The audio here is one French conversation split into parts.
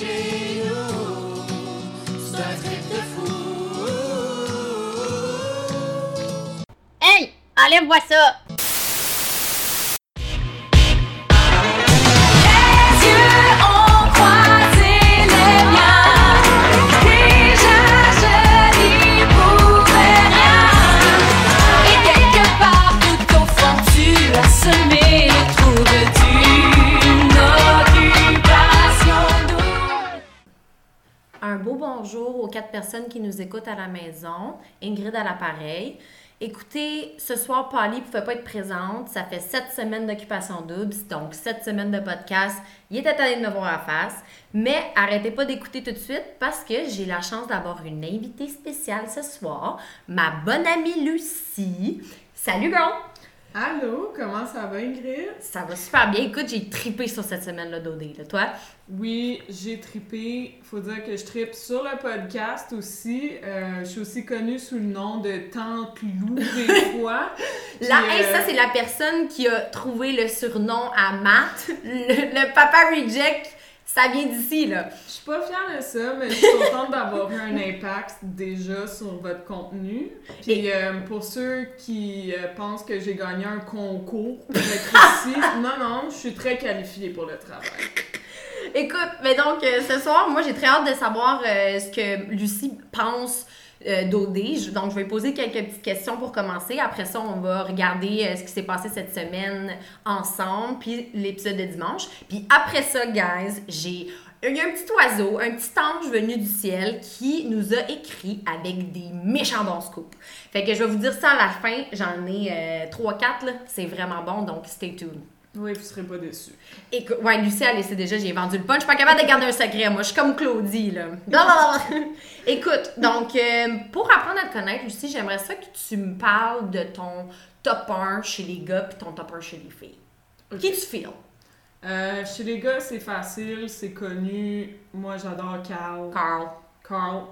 Hey! Enlève-moi ça! Quatre personnes qui nous écoutent à la maison. Ingrid à l'appareil. Écoutez, ce soir, Polly ne pouvait pas être présente. Ça fait sept semaines d'occupation double, donc sept semaines de podcast. Il était allé de me voir à face. Mais arrêtez pas d'écouter tout de suite parce que j'ai la chance d'avoir une invitée spéciale ce soir, ma bonne amie Lucie. Salut, girl! Allô, comment ça va Ingrid? Ça va super bien. Écoute, j'ai tripé sur cette semaine-là d'OD. là. Toi? Oui, j'ai tripé. Faut dire que je tripe sur le podcast aussi. Euh, je suis aussi connue sous le nom de Tante Lou des fois. Là, hey, euh, ça, c'est la personne qui a trouvé le surnom à Matt. Le, le Papa Reject, ça vient d'ici, là. Je suis pas fière de ça, mais je suis contente d'avoir eu un impact déjà sur votre contenu. Puis euh, pour ceux qui euh, pensent que j'ai gagné un concours pour être ici, non, non, je suis très qualifiée pour le travail. Écoute, mais donc, euh, ce soir, moi, j'ai très hâte de savoir ce que Lucie pense euh, Donc, je vais poser quelques petites questions pour commencer. Après ça, on va regarder euh, ce qui s'est passé cette semaine ensemble, puis l'épisode de dimanche. Puis après ça, guys, j'ai... Il y a un petit oiseau, un petit ange venu du ciel qui nous a écrit avec des méchants bons scoops. Fait que je vais vous dire ça à la fin. J'en ai 3-4, là. C'est vraiment bon, donc stay tuned. Oui, vous serez pas déçus. Écoute, ouais, Lucie, elle sait déjà, j'ai vendu le punch. Je suis pas capable de garder un secret. Moi, je suis comme Claudie, là. Blablabla. Écoute, donc, euh, pour apprendre à te connaître, Lucie, j'aimerais ça que tu me parles de ton top 1 chez les gars puis ton top 1 chez les filles. Qui tu files? Euh, chez les gars, c'est facile, c'est connu. Moi, j'adore Carl. Carl. Carl.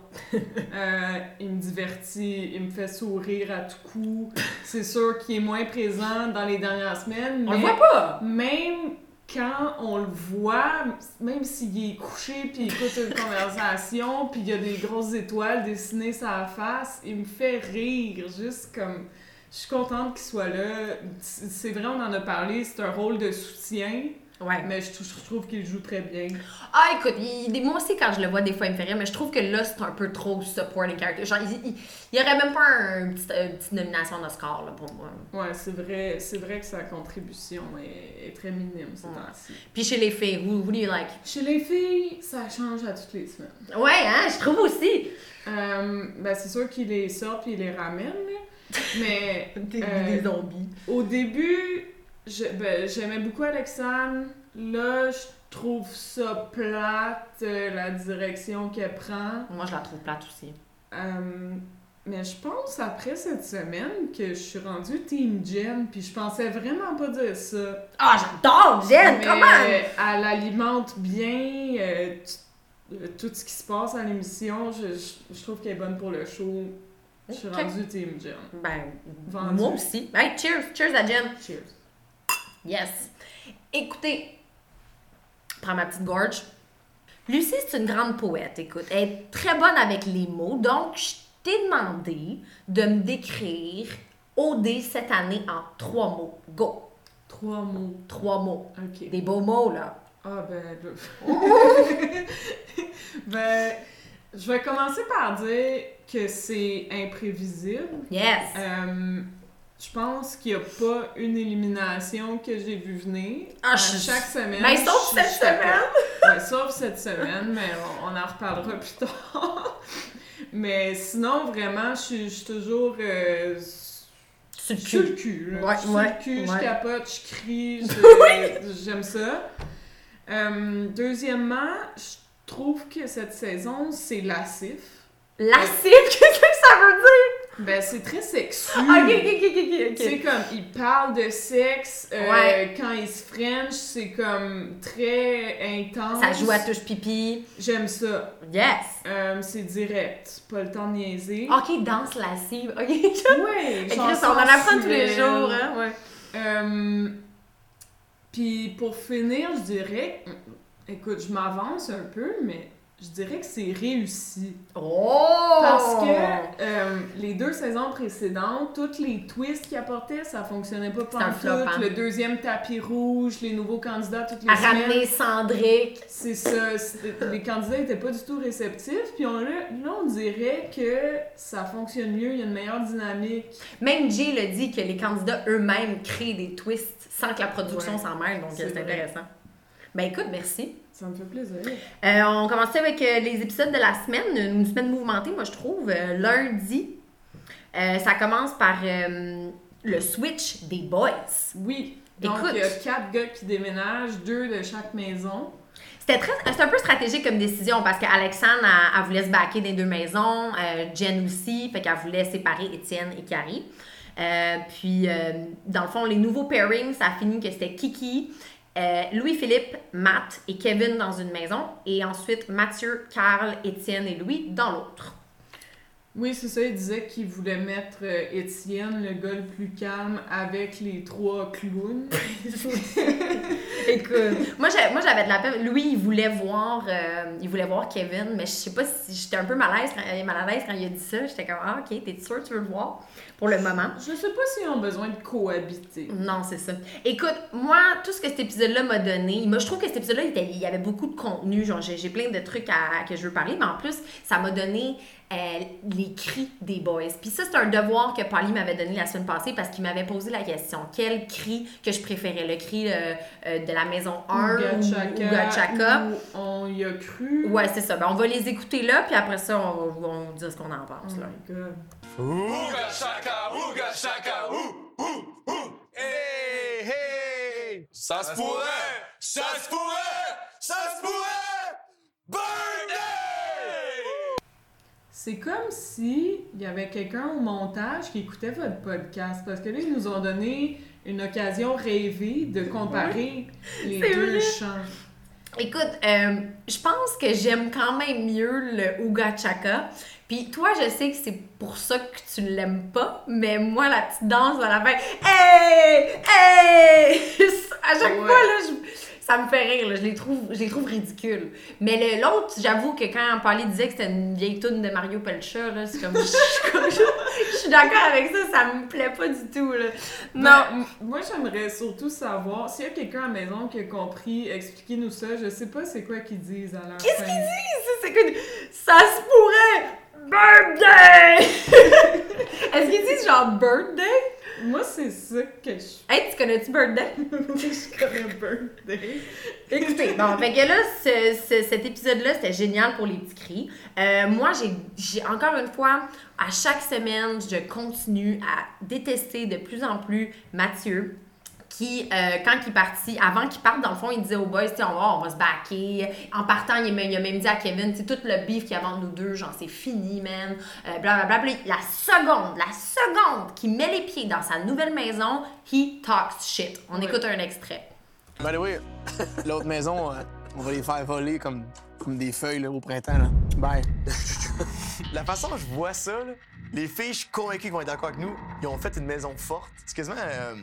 Euh, il me divertit, il me fait sourire à tout coup. C'est sûr qu'il est moins présent dans les dernières semaines, On le mais voit pas! même quand on le voit, même s'il est couché puis il écoute une conversation puis il y a des grosses étoiles dessinées sur la face, il me fait rire, juste comme... Je suis contente qu'il soit là. C'est vrai, on en a parlé, c'est un rôle de soutien, Ouais. mais je, je trouve qu'il joue très bien. Ah, écoute, il- moi aussi, quand je le vois, des fois, il me fait rire, mais je trouve que là, c'est un peu trop supporting character. Genre, il, il, il y aurait même pas un, une petite nomination d'Oscar, là, pour moi. Ouais, c'est vrai, c'est vrai que sa contribution est, est très minime ces Ouais. temps-ci. Puis chez les filles, who, who do you like? Chez les filles, ça change à toutes les semaines. Ouais, hein, je trouve aussi. Euh, ben, c'est sûr qu'il les sort puis il les ramène, là. mais Des, Euh, des zombies. au début, ben, j'aimais beaucoup Alexandre. Là, je trouve ça plate, euh, la direction qu'elle prend. Moi, je la trouve plate aussi. Euh, mais je pense après cette semaine que je suis rendue Team Jen, puis je pensais vraiment pas dire ça. Ah, j'adore Jen, Mais comment? elle alimente bien euh, euh, tout ce qui se passe à l'émission. Je, je- je trouve qu'elle est bonne pour le show. Je suis rendue Team Jen. Ben, moi aussi. Hey, cheers, cheers à Jen. Cheers. Yes. Écoutez, prends ma petite gorge. Lucie, c'est une grande poète, écoute. Elle est très bonne avec les mots, donc je t'ai demandé de me décrire OD cette année en trois mots. Go! Trois mots. Trois mots. Ok. Des beaux mots, là. Ah ben. là. ben, je vais commencer par dire que c'est imprévisible. Yes! Euh, je pense qu'il n'y a pas une élimination que j'ai vu venir. Ah, À je- chaque semaine. Ben, sauf cette semaine. Ouais, sauf cette semaine, mais on, on en reparlera plus tard. mais sinon, vraiment, je suis- toujours euh, Sur le sur cul. le cul. là. Ouais, Je suis sur ouais, le cul, je capote, je crie, j'aime ça. Euh, deuxièmement, je trouve que cette saison, c'est lassif. Lascif, qu'est-ce que ça veut dire? Ben, c'est très sexu. Ah, Ok, ok, ok, ok, Tu sais, ok. comme, ils parlent de sexe, euh, Ouais. quand ils se frenchent, c'est comme très intense. Ça joue à touche pipi. J'aime ça. Yes! Euh, c'est direct, pas le temps de niaiser. Ok, danse lascive. Ok. Ouais, genre on en apprend tous les jours, hein? Ouais. Euh, Puis pour finir, je dirais, Écoute, je m'avance un peu, mais je dirais que c'est réussi. Oh! Parce que euh, les deux saisons précédentes, tous les twists qu'ils apportaient, ça fonctionnait pas pantoute. Le deuxième tapis rouge, les nouveaux candidats toutes les À semaines. ramener Cendric. C'est ça. Les candidats étaient pas du tout réceptifs. Puis on, là, on dirait que ça fonctionne mieux, il y a une meilleure dynamique. Même Jay l'a dit que les candidats eux-mêmes créent des twists sans que la production Ouais. s'en mêle, donc C'est euh, intéressant. Ben écoute, merci. Ça me fait plaisir. Euh, on commençait avec euh, les épisodes de la semaine, une semaine mouvementée, moi je trouve. Euh, lundi, euh, ça commence par euh, le switch des boys. Oui. Donc, Écoute. il y a quatre gars qui déménagent, deux de chaque maison. C'était très, un peu stratégique comme décision parce qu'Alexandre, elle, elle voulait se baquer des deux maisons, euh, Jen aussi, fait qu'elle voulait séparer Étienne et Carrie. Euh, puis, euh, dans le fond, les nouveaux pairings, ça a fini que c'était Kiki, euh, Louis-Philippe, Matt et Kevin dans une maison, et ensuite Mathieu, Carl, Étienne et Louis dans l'autre. Oui, c'est ça, il disait qu'il voulait mettre euh, Étienne, le gars le plus calme, avec les trois clowns. Écoute, moi j'avais de la peine. Louis, il voulait voir, euh, il voulait voir Kevin, mais je sais pas si j'étais un peu mal à l'aise quand, mal à l'aise quand il a dit ça. J'étais comme ah ok, t'es sûr que tu veux le voir? Pour le moment. Je sais pas s'ils ont besoin de cohabiter. Non, c'est ça. Écoute, moi, tout ce que cet épisode-là m'a donné, moi, je trouve que cet épisode-là, il, y avait beaucoup de contenu. Genre, j'ai plein de trucs à, que je veux parler, mais en plus, ça m'a donné euh, les cris des boys. Puis ça, c'est un devoir que Polly m'avait donné la semaine passée parce qu'il m'avait posé la question quel cri que je préférais? Le cri euh, euh, de la maison 1 Ouga ou Chaka, Ouga Chaka où on y a cru? Ouais, c'est ça. Ben, on va les écouter là, puis après ça, on va, on va dire ce qu'on en Oh pense. Là. Ooga shaka, ooga shaka, ooh, ooh, ooh. Hey, hey. Ça se pourrait, ça se pourrait, ça se pourrait. Birthday! C'est comme si il y avait quelqu'un au montage qui écoutait votre podcast parce que là ils nous ont donné une occasion rêvée de comparer les C'est deux vrai. chants. Écoute, euh, je pense que j'aime quand même mieux le Ouga Chaka. Puis toi, je sais que c'est pour ça que tu l'aimes pas, mais moi, la petite danse à la fin, hey! Hey! à chaque Ouais. fois, là, je- ça me fait rire, là. Je, les trouve, je les trouve ridicules. Mais l'autre, j'avoue que quand Paulie disait que c'était une vieille toune de Mario Pelcha, là, c'est comme. Je suis d'accord avec ça, ça me plaît pas du tout, là. Non! Ben, moi j'aimerais surtout savoir s'il y a quelqu'un à la maison qui a compris, expliquez-nous ça. Je sais pas c'est quoi qu'ils disent à la Qu'est-ce qu'ils disent? C'est que ça se pourrait! Birthday! Est-ce qu'ils disent genre birthday? Moi c'est ça que je Hey, tu connais-tu birthday? je connais birthday. Écoutez, bon, fait que là, ce- ce- cet épisode-là, c'était génial pour les petits cris. Euh, moi, j'ai, j'ai encore une fois, à chaque semaine, je continue à détester de plus en plus Mathieu. Qui, euh, quand il est parti, avant qu'il parte, dans le fond, il disait aux boys, tu sais, on va, on va se backer. En partant, il a, même- il a même dit à Kevin, sais, tout le beef qu'il y a entre nous deux, genre, c'est fini, man. Euh, blablabla. Puis la seconde, la seconde qu'il met les pieds dans sa nouvelle maison, he talks shit. On écoute un extrait. By the way, l'autre maison, euh, on va les faire voler comme, comme des feuilles là, au printemps. Là. Bye. La façon dont je vois ça, là, les filles, je suis convaincu qu'ils vont être d'accord avec nous. Ils ont fait une maison forte. C'est quasiment euh,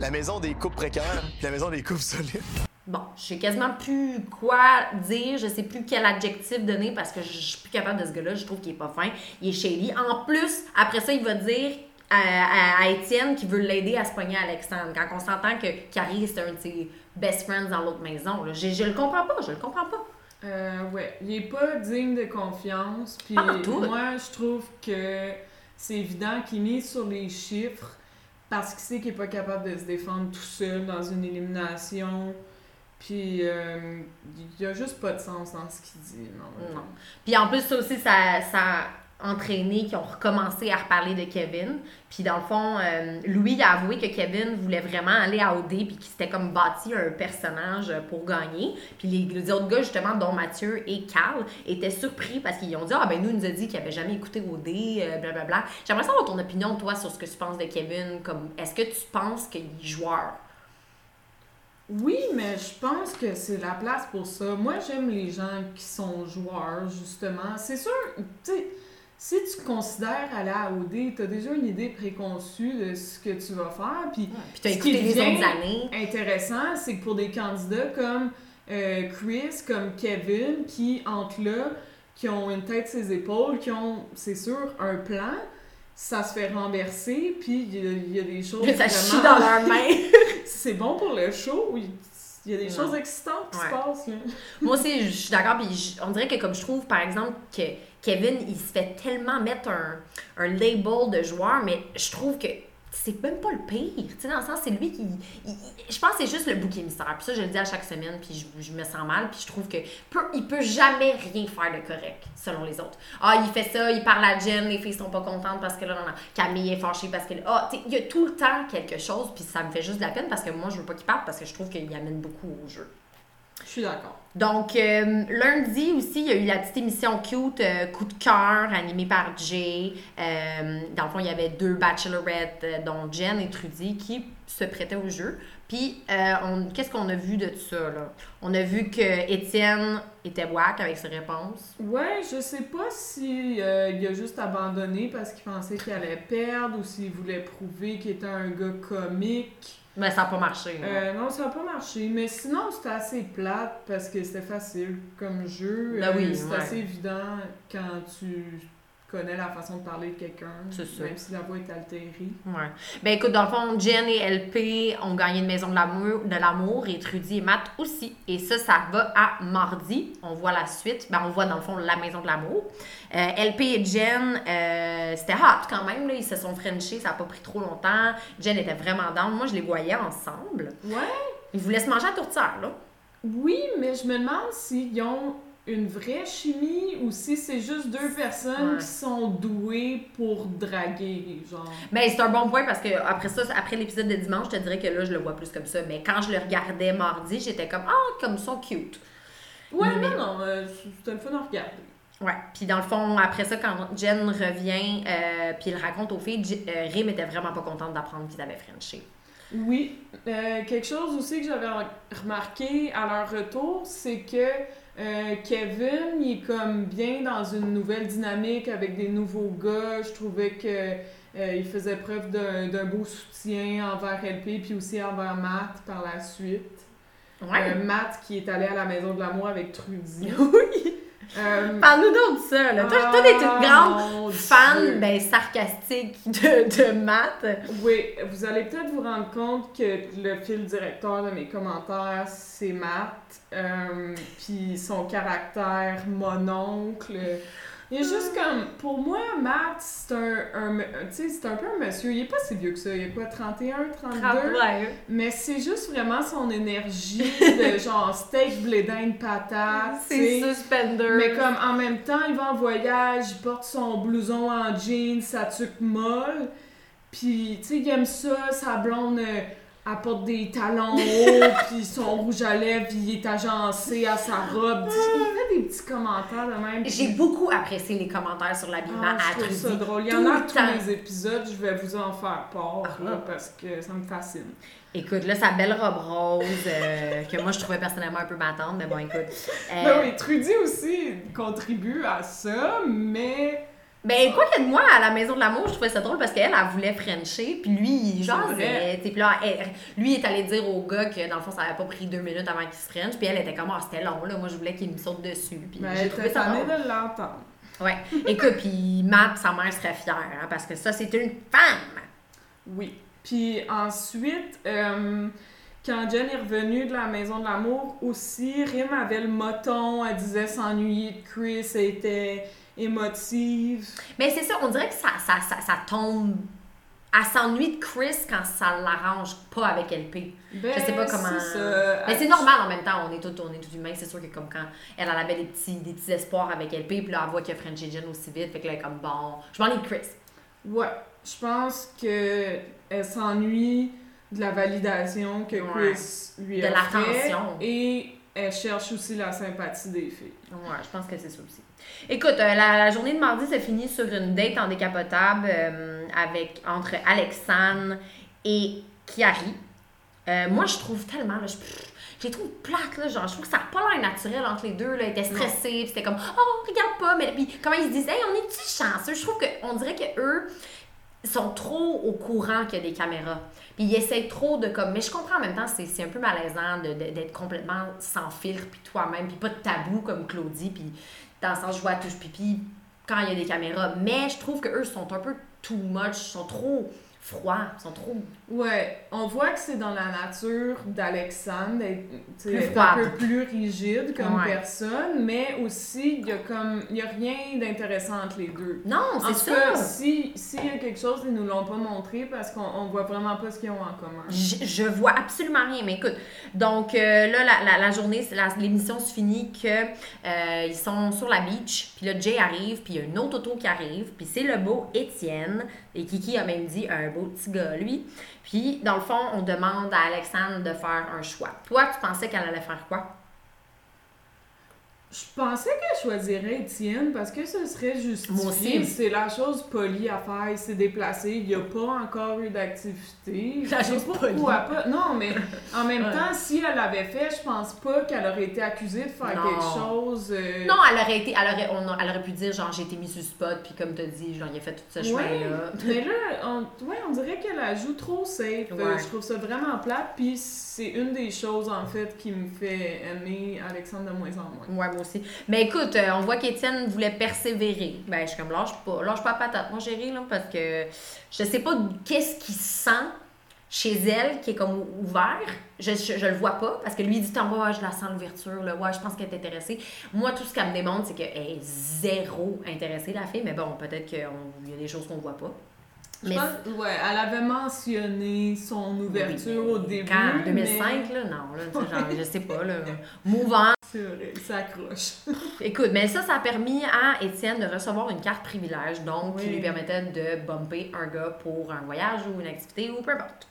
la maison des couples précaires puis la maison des couples solides. Bon, je sais quasiment plus quoi dire, je sais plus quel adjectif donner parce que je suis plus capable de ce gars-là, je trouve qu'il est pas fin, il est shady. En plus, après ça, il va dire à, à- à Étienne qu'il veut l'aider à se pogner à Alexandre. Quand on s'entend que Carrie, c'est un de ses best friends dans l'autre maison, là. Je, je le comprends pas, je le comprends pas. Euh, ouais, il est pas digne de confiance. Puis Pas en tout. moi, je trouve que c'est évident qu'il mise sur les chiffres parce qu'il sait qu'il est pas capable de se défendre tout seul dans une élimination. Puis euh, il y a juste pas de sens dans ce qu'il dit. Non. Non. Puis en plus, ça aussi, ça, ça a entraîné qu'ils ont recommencé à reparler de Kevin. Puis dans le fond, euh, Louis a avoué que Kevin voulait vraiment aller à OD puis qu'il s'était comme bâti un personnage pour gagner. Puis les, les autres gars, justement, dont Mathieu et Carl, étaient surpris parce qu'ils ont dit Ah ben nous, il nous a dit qu'il avait jamais écouté OD, euh, blablabla. J'aimerais savoir ton opinion, toi, sur ce que tu penses de Kevin. Comme, est-ce que tu penses qu'il est joueur? Oui, mais je pense que c'est la place pour ça. Moi, j'aime les gens qui sont joueurs, justement. C'est sûr, tu sais, si tu considères aller à OD, t'as déjà une idée préconçue de ce que tu vas faire. Puis Puis t'as Ce écouté qui les années. intéressant, c'est que pour des candidats comme euh, Chris comme Kevin qui, entre là, qui ont une tête ses épaules, qui ont, c'est sûr, un plan. Ça se fait renverser, puis il y, a- il y a des choses. Ça chie dans leurs mains. C'est bon pour le show. Il il y a des choses excitantes qui Ouais. se passent. Là. Moi aussi, je suis d'accord. Puis on dirait que comme je trouve, par exemple, que Kevin, il se fait tellement mettre un, un label de joueur, mais je trouve que c'est même pas le pire. Tu sais, dans le sens, c'est lui qui. je pense que c'est juste le bouc émissaire. Puis ça, je le dis à chaque semaine, puis je, me sens mal. Puis je trouve que peut, il peut jamais rien faire de correct, selon les autres. Ah, il fait ça, il parle à Jen, les filles sont pas contentes parce que là, non, non. Camille est fâchée parce que. Ah, tu sais, il y a tout le temps quelque chose, puis ça me fait juste de la peine parce que moi, je veux pas qu'il parte parce que je trouve qu'il amène beaucoup au jeu. Je suis d'accord. Donc, euh, lundi aussi, il y a eu la petite émission cute, euh, Coup de cœur, animée par Jay. Euh, dans le fond, il y avait deux bachelorettes, dont Jen et Trudy, qui se prêtaient au jeu. Puis, on- qu'est-ce qu'on a vu de ça, là? On a vu que Étienne était whack avec ses réponses. Ouais, je sais pas si il a juste abandonné parce qu'il pensait qu'il allait perdre ou s'il voulait prouver qu'il était un gars comique. Mais ça n'a pas marché. Euh, non, ça a pas marché. Mais sinon, c'était assez plate parce que c'était facile comme jeu. Ben oui, Euh, c'est ouais. assez évident quand tu connais la façon de parler de quelqu'un. Même si la voix est altérée. Ouais. Ben écoute, dans le fond, Jen et LP ont gagné une maison de l'amour, de l'amour et Trudy et Matt aussi. Et ça, ça va à mardi. On voit la suite. Ben, on voit dans le fond la maison de l'amour. Euh, LP et Jen, euh, c'était hot quand même. Là. Ils se sont frenchés, ça n'a pas pris trop longtemps. Jen était vraiment down. Moi, je les voyais ensemble. Ouais. Ils vous laissent manger à tourtière, là. Oui, mais je me demande s'ils ont une vraie chimie ou si c'est juste deux personnes Ouais. qui sont douées pour draguer, genre? Ben, c'est un bon point parce que après ça, après l'épisode de dimanche, je te dirais que là, je le vois plus comme ça. Mais quand je le regardais mardi, j'étais comme, ah, comme ils sont cute. Ouais, Mais- non, non, euh, c'était le fun à regarder. Ouais. Puis dans le fond, après ça, quand Jen revient, euh, puis il raconte aux filles, J- euh, Rim était vraiment pas contente d'apprendre qu'ils avaient Frenché. Oui, euh, quelque chose aussi que j'avais remarqué à leur retour, c'est que euh, Kevin, il est comme bien dans une nouvelle dynamique avec des nouveaux gars. Je trouvais que euh, il faisait preuve d'un beau soutien envers LP puis aussi envers Matt par la suite. Ouais. Euh, Matt qui est allé à la maison de l'amour avec Trudy. Euh, Parle-nous donc de ça, là. Toi, toi, t'es une ah, grande Dieu. fan, ben, sarcastique de, de Matt. Oui, vous allez peut-être vous rendre compte que le fil directeur de mes commentaires, c'est Matt. Euh, Puis son caractère mononcle. Il est juste comme. Pour moi, Matt, c'est un. un c'est un peu un monsieur. Il est pas si vieux que ça. Il a quoi, 31, 32? Ouais. Mais c'est juste vraiment son énergie de genre steak, blé d'Inde, patate. C'est suspender. Mais comme en même temps, il va en voyage, il porte son blouson en jeans, sa tuque molle. Puis, tu sais, il aime ça, sa blonde euh, apporte des talons hauts, puis son rouge à lèvres, il est agencé à sa robe. Il fait des petits commentaires de même. puis- J'ai beaucoup apprécié les commentaires sur l'habillement Ah, à je trouve Trudy. ça drôle. Il y en a tous les épisodes, je vais vous en faire part, là, Ah. parce que ça me fascine. Écoute, là, sa belle robe rose, euh, que moi, je trouvais personnellement un peu matante, mais bon, écoute. Euh, Ben oui, Trudy aussi contribue à ça, mais... Ben, quoi que de moi, à la Maison de l'Amour, je trouvais ça drôle parce qu'elle, elle voulait Frencher, puis lui, il jasait. tu sais, Puis là, elle- lui, il est allé dire au gars que, dans le fond, ça avait pas pris deux minutes avant qu'il se French, puis elle était comme, ah, c'était long, là, moi, je voulais qu'il me saute dessus. Puis Ben, j'ai trouvé ça drôle. de l'entendre. Ouais. Écoute, puis Matt, sa mère serait fière, hein, parce que ça, c'est une femme. Oui. Puis ensuite, euh, quand Jen est revenue de la maison de l'amour, aussi, Rim avait le moton, elle disait s'ennuyer de Chris, elle était émotive. Mais c'est ça, on dirait que ça, ça, ça, ça tombe. Elle s'ennuie de Chris quand ça l'arrange pas avec LP. Ben, Je sais pas comment. ça. Mais c'est normal en même temps, on est tous on est tous humains. C'est sûr que comme quand elle, elle avait des petits, des petits espoirs avec LP, puis là, elle voit qu'il y a Jen aussi vite, fait que là, elle est comme bon. Je m'ennuie de Chris. Ouais, je pense que elle s'ennuie de la validation que Ouais. Chris lui De a fait. l'attention. Et elle cherche aussi la sympathie des filles. Ouais, je pense que c'est ça aussi. Écoute, euh, la, journée de mardi s'est finie sur une date en décapotable euh, avec, entre Alexandre et Kiari. Euh, moi, je trouve tellement, là, je, pff, je les trouve plates, là, genre, je trouve que ça n'a pas l'air naturel entre les deux, là, ils étaient stressés, puis c'était comme, oh, regarde pas, mais puis comment ils se hey, on est-tu chanceux? Je trouve qu'on dirait que eux, sont trop au courant qu'il y a des caméras. Puis ils essayent trop de comme. Mais je comprends en même temps, c'est c'est un peu malaisant d'être complètement sans filtre, puis toi-même, puis pas de tabou comme Claudie, puis dans le sens je vois touche pipi quand il y a des caméras. Mais je trouve qu'eux sont un peu too much, sont trop froids, sont trop. Ouais, on voit que c'est dans la nature d'Alexandre d'être un peu plus rigide comme Ouais. personne, mais aussi il y a comme il y a rien d'intéressant entre les deux. Non, En c'est tout ça. cas, si s'il y a quelque chose, ils nous l'ont pas montré parce qu'on on voit vraiment pas ce qu'ils ont en commun. Je, je vois absolument rien, mais écoute. Donc euh, là, la, la, la journée, l'émission se finit que euh, ils sont sur la beach, puis là, Jay arrive, puis il y a une autre auto qui arrive, puis c'est le beau Étienne, et Kiki a même dit un beau petit gars, lui. Puis, dans le fond, on demande à Alexandre de faire un choix. Toi, tu pensais qu'elle allait faire quoi? Je pensais qu'elle choisirait Étienne parce que ce serait Moi justifié. aussi. C'est la chose polie à faire, il s'est déplacé, il n'y a pas encore eu d'activité. La Je chose pourquoi pas. Non, mais en même Ouais. temps, si elle l'avait fait, je pense pas qu'elle aurait été accusée de faire Non. quelque chose. euh, Non, elle aurait été, elle aurait, on elle aurait pu dire, genre, j'ai été mise sur spot, puis comme tu dit, genre, il a fait tout ce Ouais, chemin-là. mais là, on, ouais, on dirait qu'elle la joue trop safe. Euh. Je trouve ça vraiment plate. Puis c'est une des choses, en fait, qui me fait aimer Alexandre de moins en moins. Aussi. Mais écoute, euh, on voit qu'Étienne voulait persévérer. Ben, je suis comme, lâche pas, lâche pas la patate, mon chéri, là, parce que je sais pas qu'est-ce qu'il sent chez elle qui est comme ouvert. Je, je, le vois pas, parce que lui, dit, t'en ouais, je la sens l'ouverture, je pense qu'elle est intéressée. Moi, tout ce qu'elle me démontre, c'est qu'elle est zéro intéressée, la fille, mais bon, peut-être qu'il y a des choses qu'on voit pas. Je Mais pense, ouais, elle avait mentionné son ouverture Oui, au début. Quand, en mais 2005, là, non, là, genre, je sais pas, là, vrai, ça accroche. Écoute, mais ça, ça a permis à Étienne de recevoir une carte privilège, donc qui lui permettait de bumper un gars pour un voyage ou une activité ou peu importe.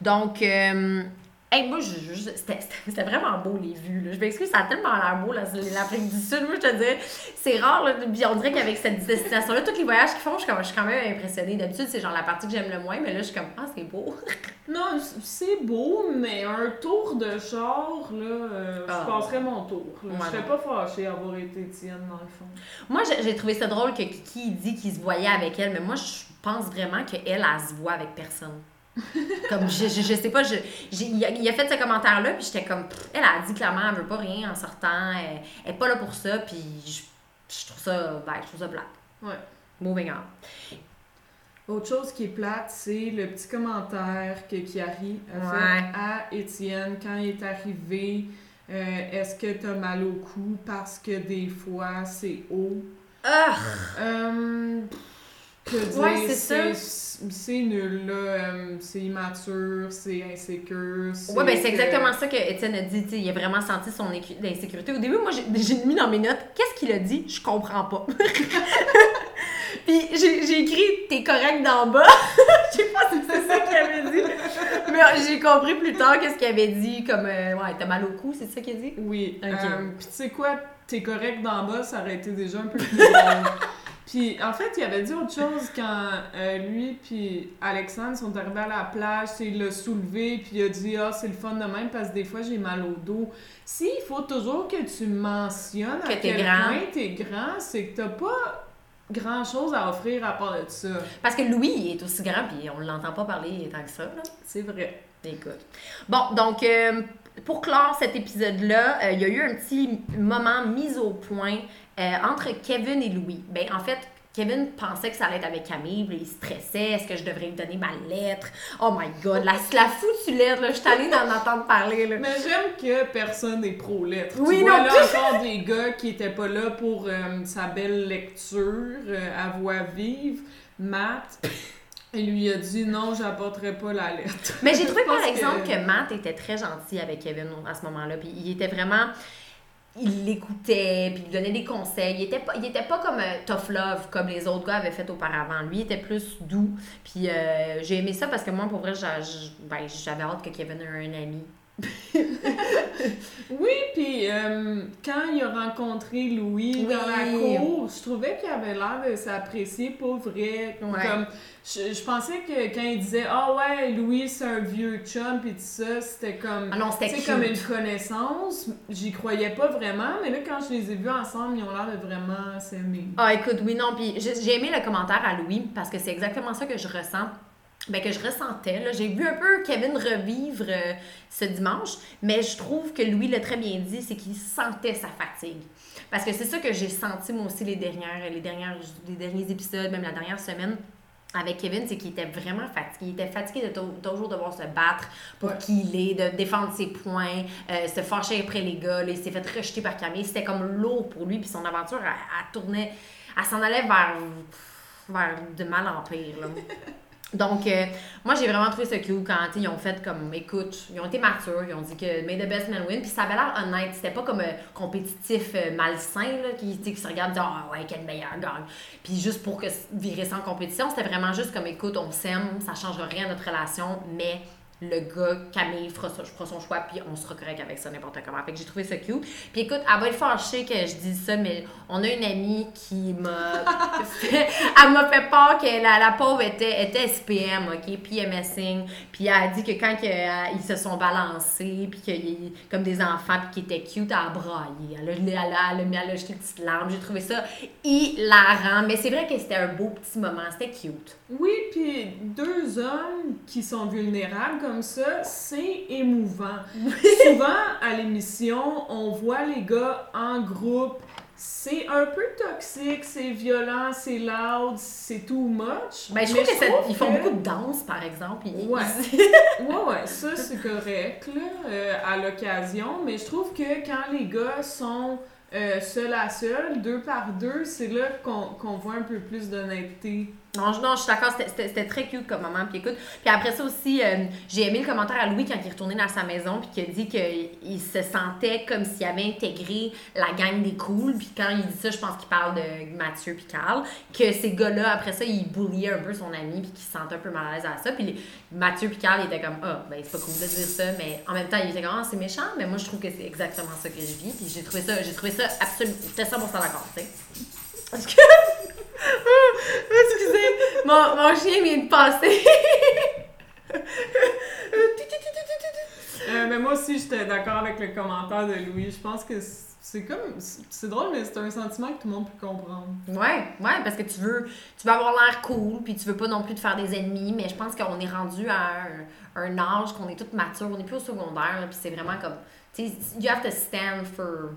Donc, euh, hey, moi, je, je- c'était vraiment beau les vues. Là. Je m'excuse, ça a tellement l'air beau, l'Afrique du Sud. Moi, je te dis, c'est rare. Là, puis on dirait qu'avec cette destination-là, tous les voyages qu'ils font, je suis, comme- je suis quand même impressionnée. D'habitude, c'est genre la partie que j'aime le moins, mais là, je suis comme, ah, c'est beau. Non, c'est beau, mais un tour de char, là, euh, Ah. je passerais mon tour. là. Ouais, je serais pas fâchée d'avoir été Étienne, dans le fond. Moi, j'ai trouvé ça drôle que Kiki dit qu'il se voyait avec elle, mais moi, je pense vraiment qu'elle, elle, elle se voit avec personne. Comme, je, je, je sais pas, je, il, a, il a fait ce commentaire-là, puis j'étais comme, pff, elle a dit clairement, elle veut pas rien en sortant, elle, elle est pas là pour ça, puis je, je trouve ça, ben, je trouve ça plate. Ouais. Moving on. Autre chose qui est plate, c'est le petit commentaire que Kiari a Ouais. fait à Étienne quand il est arrivé. euh, Est-ce que t'as mal au cou parce que des fois c'est haut? Ah! Euh, que dire, Ouais, c'est c'est c'est nul, là. euh, c'est immature, c'est insécure. Ouais, ben c'est exactement ça que Étienne a dit. il a vraiment senti son écu- insécurité. Au début, moi, j'ai mis dans mes notes, qu'est-ce qu'il a dit? Je comprends pas. Puis j'ai écrit, t'es correct d'en bas. Je sais pas si c'est ça qu'il avait dit. Mais euh, j'ai compris plus tard qu'est-ce qu'il avait dit, comme, euh, ouais, t'as mal au cou, c'est ça qu'il a dit? Oui. Ok. euh, Puis tu sais quoi, t'es correct d'en bas, ça aurait été déjà un peu plus. Puis en fait, il avait dit autre chose quand euh, lui puis Alexandre sont arrivés à la plage, il l'a soulevé puis il a dit ah c'est le fun de même parce que des fois j'ai mal au dos. Si il faut toujours que tu mentionnes Que à quel grand. point t'es grand, c'est que t'as pas grand chose à offrir à part de ça. Parce que Louis, il est aussi grand, puis on l'entend pas parler tant que ça, là. C'est vrai. Écoute. Bon, donc, euh, pour clore cet épisode-là, euh, il y a eu un petit moment mis au point euh, entre Kevin et Louis. Ben, en fait, Kevin pensait que ça allait être avec Camille, puis il stressait. Est-ce que je devrais lui donner ma lettre? Oh my god, la, la foutue lettre, là. Je suis allée d'en entendre parler, là. Mais j'aime que personne n'est pro-lettre. Oui, tu vois non là encore des gars qui étaient pas là pour euh, sa belle lecture euh, à voix vive. Matt, il lui a dit non, j'apporterai pas la lettre. Mais j'ai trouvé par exemple que- que... Matt était très gentil avec Kevin à ce moment-là. Puis il était vraiment. Il l'écoutait, puis il lui donnait des conseils. Il était pas, il était pas comme euh, tough love, comme les autres gars avaient fait auparavant. Lui, il était plus doux. Puis euh, j'ai aimé ça parce que moi, pour vrai, ben, j'avais hâte que Kevin ait un ami Oui, puis euh, quand il a rencontré Louis dans la cour, je trouvais qu'il avait l'air de s'apprécier pour vrai. Ouais. Comme, je, je pensais que quand il disait « Ah ouais, Louis, c'est un vieux chum » puis tout ça, c'était comme... Ah non, comme une connaissance. J'y croyais pas vraiment, mais là, quand je les ai vus ensemble, ils ont l'air de vraiment s'aimer. Ah, écoute, oui, non, puis j'ai aimé le commentaire à Louis parce que c'est exactement ça que je ressens. Ben, que je ressentais. J'ai vu un peu Kevin revivre euh, ce dimanche, mais je trouve que Louis l'a très bien dit, c'est qu'il sentait sa fatigue. Parce que c'est ça que j'ai senti moi aussi les, dernières, les, dernières, les derniers épisodes, même la dernière semaine avec Kevin, c'est qu'il était vraiment fatigué. Il était fatigué de tou- toujours devoir se battre pour qui il est, de défendre ses points, euh, se fâcher après les gars. là, il s'est fait rejeter par Camille. C'était comme lourd pour lui. Puis son aventure, elle, elle tournait, elle s'en allait vers, vers de mal en pire. Là. Donc, euh, moi, j'ai vraiment trouvé ça cute quand ils ont fait comme, écoute, ils ont été matures, ils ont dit que May the best man win, puis ça avait l'air honnête, c'était pas comme euh, compétitif euh, malsain, là, qui, se regarde dit, ah ouais, quel meilleur gagne. Puis juste pour que virer sans compétition, c'était vraiment juste comme, écoute, on s'aime, ça changera rien à notre relation, mais le gars, Camille, fera, ça- fera son choix, puis on sera correct avec ça n'importe comment. Fait que j'ai trouvé ça cute. Puis écoute, elle va être fâchée que je dise ça, mais on a une amie qui m'a fait, elle m'a fait peur que la, la pauvre était, était SPM, OK, puis MSing, puis elle a dit que quand que, euh, ils se sont balancés, puis qu'il comme des enfants, puis qu'ils étaient cute, elle a braillé. Elle a, elle a, elle a, mis- elle a jeté une petite larme. J'ai trouvé ça hilarant, mais c'est vrai que c'était un beau petit moment, c'était cute. Oui, puis deux hommes qui sont vulnérables comme ça, c'est émouvant. Souvent, à l'émission, on voit les gars en groupe. C'est un peu toxique, c'est violent, c'est loud, c'est too much. Ben, je Mais trouve que ça- ils font que- beaucoup de danse, par exemple. Ils- Ouais. Ouais, ouais, ça c'est correct, là, euh, à l'occasion, mais je trouve que quand les gars sont euh, seul à seul, deux par deux, c'est là qu'on qu'on voit un peu plus d'honnêteté. Non, je, non, je suis d'accord, c'était- très cute comme moment. Puis écoute, puis après ça aussi, euh, j'ai aimé le commentaire à Louis quand il est retourné dans sa maison, puis qu'il a dit qu'il se sentait comme s'il avait intégré la gang des cools. Puis quand il dit ça, je pense qu'il parle de Mathieu puis Carl, que ces gars-là, après ça, ils bulliaient un peu son ami, puis qu'il se sentait un peu mal à l'aise à ça. Puis Mathieu puis Carl, étaient comme, ah, ben c'est pas cool de dire ça, mais en même temps, ils étaient comme, ah, c'est méchant, mais moi, je trouve que c'est exactement ça que je vis. Puis j'ai trouvé ça, j'ai trouvé ça absolument, j'étais 100% d'accord, tu sais. Parce que. Excusez, mon, mon chien vient de passer. Euh, mais moi aussi, j'étais d'accord avec le commentaire de Louis. Je pense que c'est comme. C'est drôle, mais c'est un sentiment que tout le monde peut comprendre. Ouais, ouais, parce que tu veux, tu veux avoir l'air cool, puis tu veux pas non plus te faire des ennemis, mais je pense qu'on est rendu à un, un âge qu'on est toutes matures, on n'est plus au secondaire, puis c'est vraiment comme, tu sais, you have to stand for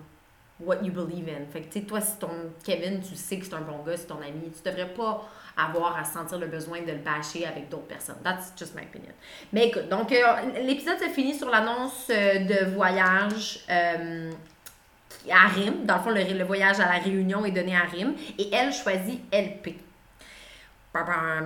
what you believe in. Fait que, tu sais, toi, si ton Kevin, tu sais que c'est un bon gars, c'est ton ami, tu devrais pas avoir à sentir le besoin de le bâcher avec d'autres personnes. That's just my opinion. Mais écoute, donc, euh, l'épisode se finit sur l'annonce euh, de voyage. euh, à Rim. Dans le fond, le, voyage à la Réunion est donné à Rim. Et elle choisit LP.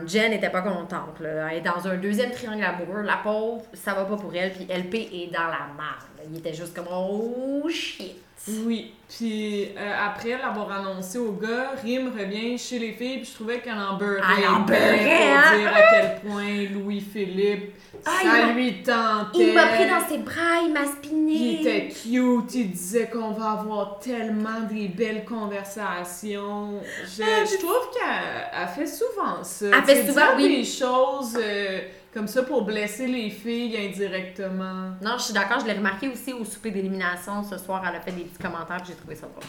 Jen n'était pas contente. Elle est dans un deuxième triangle amoureux. La pauvre, ça va pas pour elle. Puis LP est dans la merde. Il était juste comme Oh shit. Oui. Puis euh, après l'avoir annoncé au gars, Rim revient chez les filles, puis je trouvais qu'elle en beurrait. Elle en beurrait, hein? Pour dire à quel point Louis-Philippe, Ah, ça lui tentait. Il m'a pris dans ses bras, il m'a spiné. Il était cute, il disait qu'on va avoir tellement des belles conversations. Je, je trouve qu'elle elle fait souvent ça. Elle fait souvent, oui. des choses euh, comme ça pour blesser les filles indirectement. Non, je suis d'accord, je l'ai remarqué aussi au souper d'élimination ce soir. Elle a fait des petits commentaires, j'ai trouvé ça drôle.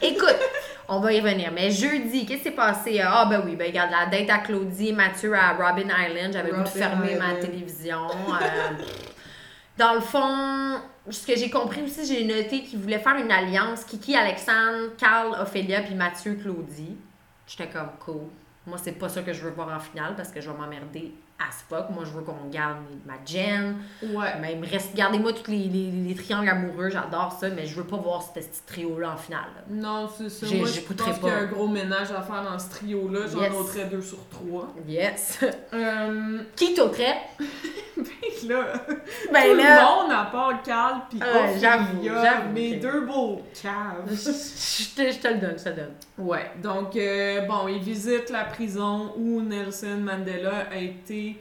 Écoute, on va y revenir. Mais jeudi, qu'est-ce qui s'est passé? Ah, ben oui, ben regarde, la date à Claudie, Mathieu à Robin Island. J'avais Robin fermer ma télévision. Euh, dans le fond, ce que j'ai compris aussi, j'ai noté qu'ils voulaient faire une alliance. Kiki, Alexandre, Carl, Ophélia, puis Mathieu, Claudie. J'étais comme cool. Moi, c'est pas ça que je veux voir en finale parce que je vais m'emmerder à ce fuck. Moi, je veux qu'on garde ma Jen. Ouais. Mais il me reste, gardez-moi tous les, les, les triangles amoureux, j'adore ça, mais je veux pas voir ce petit trio-là en finale. là. Non, c'est ça. J'ai- Moi, je pense qu'il y a un gros ménage à faire dans ce trio-là. J'en Yes. noterais deux sur trois. Yes. Euh, Qui t'ôterait? là, Ben tout là, le monde à part Carl pis Ouais, Ophélia, j'avoue, j'avoue, mes deux beaux caves. je te, je te le donne, je te donne. Ouais, donc euh, bon, il visite la prison où Nelson Mandela a été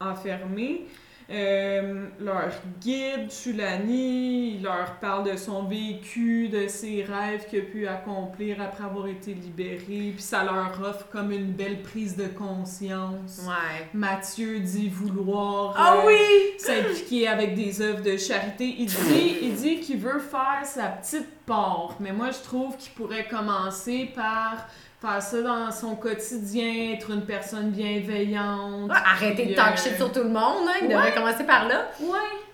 enfermé. euh, leur guide, Chulani, il leur parle de son vécu, de ses rêves qu'il a pu accomplir après avoir été libéré, puis ça leur offre comme une belle prise de conscience. Ouais. Mathieu dit vouloir Ah euh, oui! s'impliquer avec des œuvres de charité. Il dit, il dit qu'il veut faire sa petite part, mais moi je trouve qu'il pourrait commencer par faire ça dans son quotidien, être une personne bienveillante. Ouais, arrêtez de talk euh, shit sur tout le monde, hein. Il devrait commencer par là. Ouais.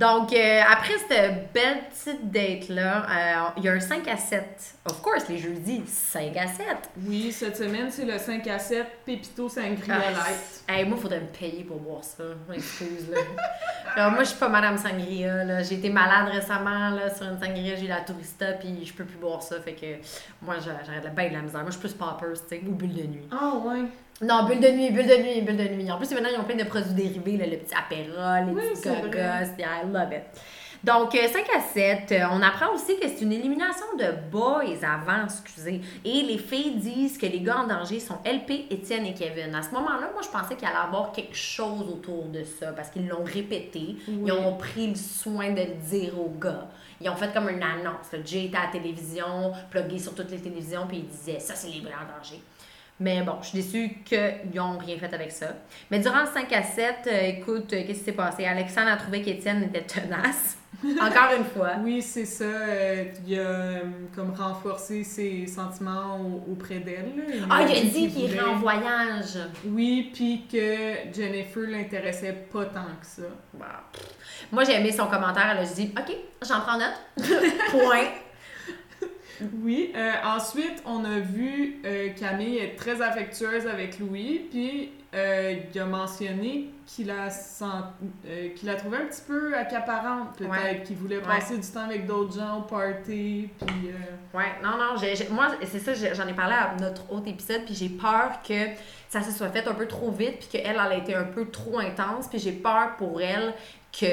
Donc, euh, après cette belle petite date-là, euh, il y a un 5 à 7. Of course, les jeudis, 5 à 7. Oui, cette semaine c'est le 5 à 7 Pépito Sangria Ah, Light. Hey, moi, faudrait me payer pour boire ça. Excuse, là. Alors, moi, je suis pas Madame Sangria, là. J'ai été malade récemment, là, sur une sangria, j'ai eu la tourista, puis je peux plus boire ça. Fait que moi, j'a- j'arrête bien de la misère. Moi, je suis plus poppers, tu sais, ou bulle de nuit. Ah ouais. Non, bulle de nuit, bulle de nuit, bulle de nuit. En plus, maintenant, ils ont plein de produits dérivés, là, le petit apéro, les Oui, petits gogos. I love it. Donc, euh, 5 à 7, euh, on apprend aussi que c'est une élimination de boys avant, excusez. Et les filles disent que les gars en danger sont LP, Étienne et Kevin. À ce moment-là, moi, je pensais qu'il allait y avoir quelque chose autour de ça parce qu'ils l'ont répété. Ils ont pris le soin de le dire aux gars. Ils ont fait comme une annonce. Jay était à la télévision, plugué sur toutes les télévisions, puis il disait ça, c'est les gars en danger. Mais bon, je suis déçue qu'ils n'ont rien fait avec ça. Mais durant le 5 à 7, euh, écoute, euh, qu'est-ce qui s'est passé? Alexandre a trouvé qu'Étienne était tenace. Encore une fois. Oui, c'est ça. euh, il a comme renforcé ses sentiments au- auprès d'elle. Ah, il a dit qu'il irait en voyage. Oui, puis que Jennifer l'intéressait pas tant que ça. Bah, pff. Moi, j'ai aimé son commentaire. Elle a dit OK, j'en prends note. Point. Oui. euh, ensuite, on a vu euh, Camille être très affectueuse avec Louis, puis euh, il a mentionné qu'il la, sent, euh, qu'il la trouvait un petit peu accaparante, peut-être, Ouais. qu'il voulait Ouais. passer du temps avec d'autres gens au party, puis... euh, Ouais, non, non, j'ai- j'ai- moi, c'est ça, j'en ai parlé à notre autre épisode, puis j'ai peur que ça se soit fait un peu trop vite, puis qu'elle, elle a été un peu trop intense, puis j'ai peur pour elle que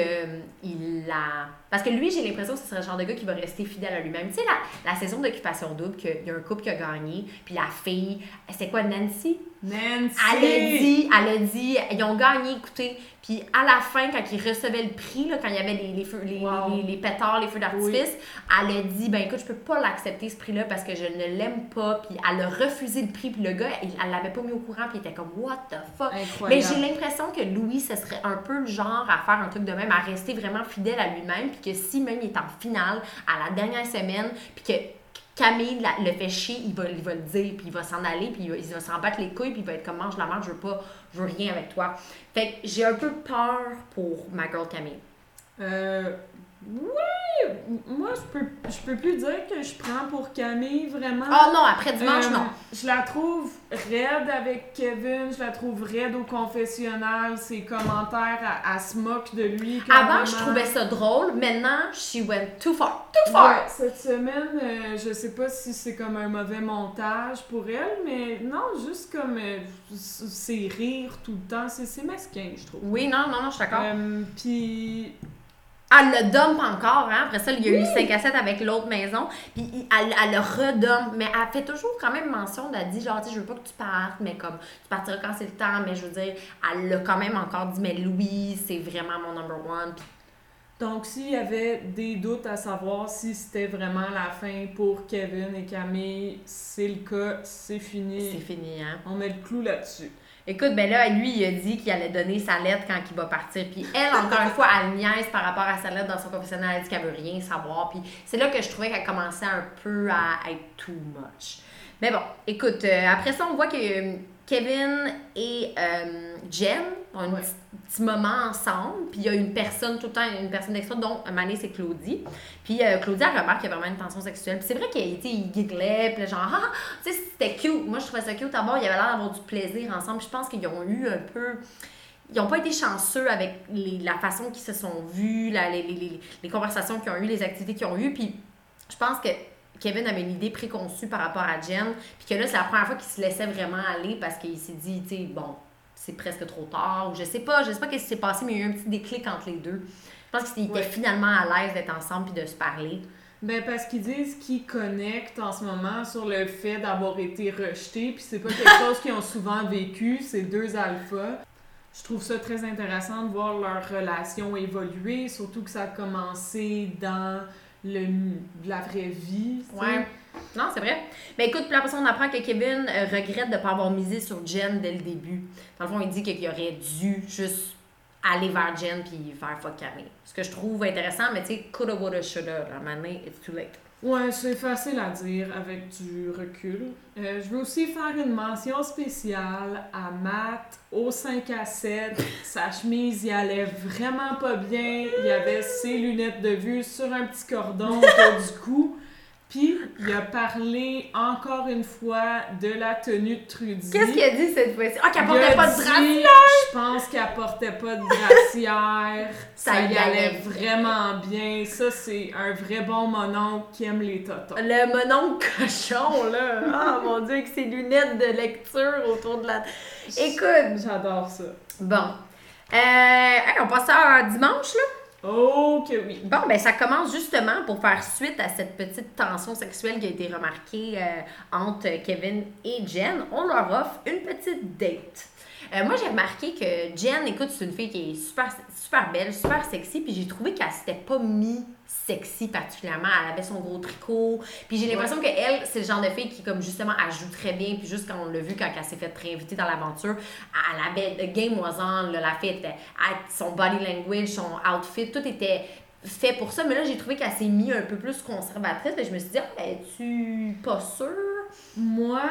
il la... Parce que lui, j'ai l'impression que ce serait le genre de gars qui va rester fidèle à lui-même. Tu sais, la, la saison d'occupation double, qu'il y a un couple qui a gagné, puis la fille, c'est quoi, Nancy? Nancy! Elle a dit, elle a dit, ils ont gagné, écoutez. Puis à la fin, quand ils recevaient le prix, là, quand il y avait les, les, feux, les, Wow. les, les pétards, les feux d'artifice, elle a dit, ben écoute, je peux pas l'accepter ce prix-là parce que je ne l'aime pas. Puis elle a refusé le prix. Puis le gars, il- elle l'avait pas mis au courant. Puis il était comme, what the fuck? Mais j'ai l'impression que Louis, ce serait un peu le genre à faire un truc de même, à rester vraiment fidèle à lui-même. Puis que si même il est en finale, à la dernière semaine, puis que Camille le fait chier, il va, il le dire, puis il va s'en aller, puis il va, s'en battre les couilles, puis il va être comme mange la je veux pas, je veux rien avec toi. Fait que j'ai un peu peur pour ma girl Camille. Euh, oui, moi je peux, je peux plus dire que je prends pour Camille vraiment. Oh non, après dimanche, Euh, non. Je la trouve raide avec Kevin, je la trouve raide au confessionnal, ses commentaires, elle, elle se moque de lui. Avant, je trouvais ça drôle, maintenant, she went too far. Too far! Ouais, cette semaine, euh, je sais pas si c'est comme un mauvais montage pour elle, mais non, juste comme euh, c'est rire tout le temps, c'est c'est mesquin, je trouve. Oui, non, non, non, je suis d'accord. Euh, Puis Elle le dump encore, hein. Après ça, il y a eu 5 à 7 avec l'autre maison. Puis elle, elle le redump. Mais elle fait toujours quand même mention. Elle dit genre, je veux pas que tu partes, mais comme, tu partiras quand c'est le temps. Mais je veux dire, elle l'a quand même encore dit, mais Louis, c'est vraiment mon number one. Puis Donc, s'il y avait des doutes à savoir si c'était vraiment la fin pour Kevin et Camille, c'est le cas, c'est c'est fini. fini, hein. On met le clou là-dessus. Écoute, ben là, lui, il a dit qu'il allait donner sa lettre quand il va partir. Puis elle, encore une fois, elle niaise par rapport à sa lettre dans son confessionnal. Elle dit qu'elle veut rien savoir. Puis c'est là que je trouvais qu'elle commençait un peu à être too much. Mais bon, écoute, euh, après ça, on voit que euh, Kevin et euh, Jen ont un Ouais. petit, petit moment ensemble. Puis il y a une personne, tout le temps, une personne extra, dont un moment donné, c'est Claudie. Puis euh, Claudie, elle remarque qu'il y a vraiment une tension sexuelle. Puis c'est vrai qu'il il gigglait, puis genre, ah, tu sais, c'était cute. Moi, je trouvais ça cute. D'abord, il y avait l'air d'avoir du plaisir ensemble. Je pense qu'ils ont eu un peu. Ils n'ont pas été chanceux avec les- la façon qu'ils se sont vus, la- les, les- les- les conversations qu'ils ont eues, les activités qu'ils ont eues. Puis je pense que Kevin avait une idée préconçue par rapport à Jen. Puis que là, c'est la première fois qu'il se laissait vraiment aller parce qu'il s'est dit, tu sais, bon, c'est presque trop tard. Ou je sais pas, je sais pas qu'est-ce qui s'est passé, mais il y a eu un petit déclic entre les deux. Je pense qu'ils étaient Ouais. finalement à l'aise d'être ensemble puis de se parler. Ben parce qu'ils disent qu'ils connectent en ce moment sur le fait d'avoir été rejetés, puis c'est pas quelque chose qu'ils ont souvent vécu, c'est deux alphas. je trouve ça très intéressant de voir leur relation évoluer, surtout que ça a commencé dans le, la vraie vie. Ouais. Non, c'est vrai. Mais écoute, puis après ça, on apprend que Kevin euh, regrette de ne pas avoir misé sur Jen dès le début. Dans le fond, il dit qu'il aurait dû juste aller vers Jen puis faire fuck Camille. Ce que je trouve intéressant, mais tu sais, coulda, woulda, shoulda. À un it's too late. Ouais, c'est facile à dire avec du recul. Euh, je veux aussi faire une mention spéciale à Matt au 5 à 7. Sa chemise y allait vraiment pas bien. Il y avait ses lunettes de vue sur un petit cordon autour du cou. Puis, il a parlé encore une fois de la tenue de Trudy. Qu'est-ce qu'il a dit cette fois-ci? Ah, qu'elle Il portait pas de brassière! Je pense qu'elle portait pas de brassière. Ça ça y allait vraiment bien. Ça, c'est un vrai bon mononcle qui aime les tontons. Le monon cochon, là. Ah, mon Dieu, avec ses lunettes de lecture autour de la... Écoute, J'adore ça. bon. Euh, hey, on passe ça à dimanche, là? Oh oui. Bon, ben ça commence justement pour faire suite à cette petite tension sexuelle qui a été remarquée euh, entre Kevin et Jen. On leur offre une petite date. Euh, moi, j'ai remarqué que Jen, écoute, c'est une fille qui est super, super belle, super sexy, puis j'ai trouvé qu'elle s'était pas mis sexy particulièrement. Elle avait son gros tricot. Puis j'ai l'impression qu'elle, c'est le genre de fille qui, comme justement, elle joue très bien. Puis juste quand on l'a vu, quand elle s'est fait réinviter dans l'aventure, elle avait, game was on, là, la fille était, elle- son body language, son outfit, tout était fait pour ça. Mais là, j'ai trouvé qu'elle s'est mis un peu plus conservatrice. Mais je me suis dit, ah, es-tu pas sûre? Moi,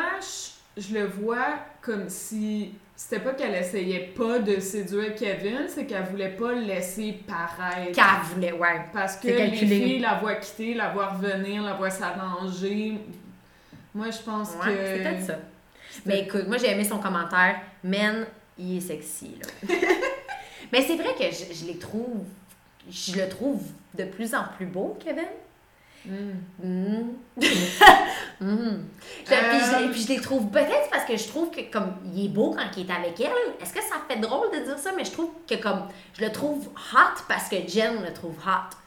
je, je le vois comme si c'était pas qu'elle essayait pas de séduire Kevin, c'est qu'elle voulait pas le laisser paraître. Qu'elle voulait, ouais. Parce que les filles la voient quitter, la voient revenir, la voient s'arranger. Moi, je pense Ouais, que. c'est peut-être ça. Mais écoute, moi j'ai aimé son commentaire. Men, il est sexy, là. Mais c'est vrai que je, je les trouve. Je le trouve de plus en plus beau, Kevin. Mm. Mm. Je, puis je les trouve peut-être parce que je trouve que comme il est beau quand il est avec elle. Est-ce que ça fait drôle de dire ça? Mais je trouve que comme je le trouve hot parce que Jen le trouve hot.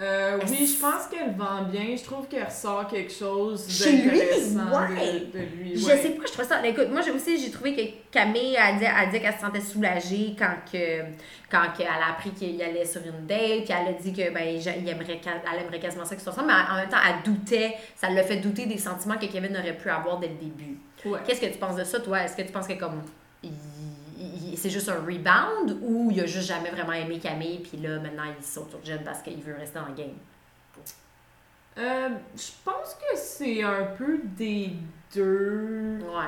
Euh, oui, je pense qu'elle vend bien. Je trouve qu'elle ressort quelque chose Chez lui, d'intéressant ouais. de, de lui. Je sais pas, je trouve ça. Écoute, moi j'ai aussi j'ai trouvé que Camille a dit, a dit qu'elle se sentait soulagée quand que quand elle a appris qu'il allait sur une date, puis elle a dit que ben je- il aimerait elle aimerait quasiment ça qu'ils soient ensemble, mais en même temps elle doutait, ça l'a fait douter des sentiments que Kevin aurait pu avoir dès le début. Ouais. Qu'est-ce que tu penses de ça toi? Est-ce que tu penses que comme c'est juste un rebound ou il a juste jamais vraiment aimé Camille puis là maintenant il saute sur Jen parce qu'il veut rester dans le game? Euh, je pense que c'est un peu des deux. Ouais.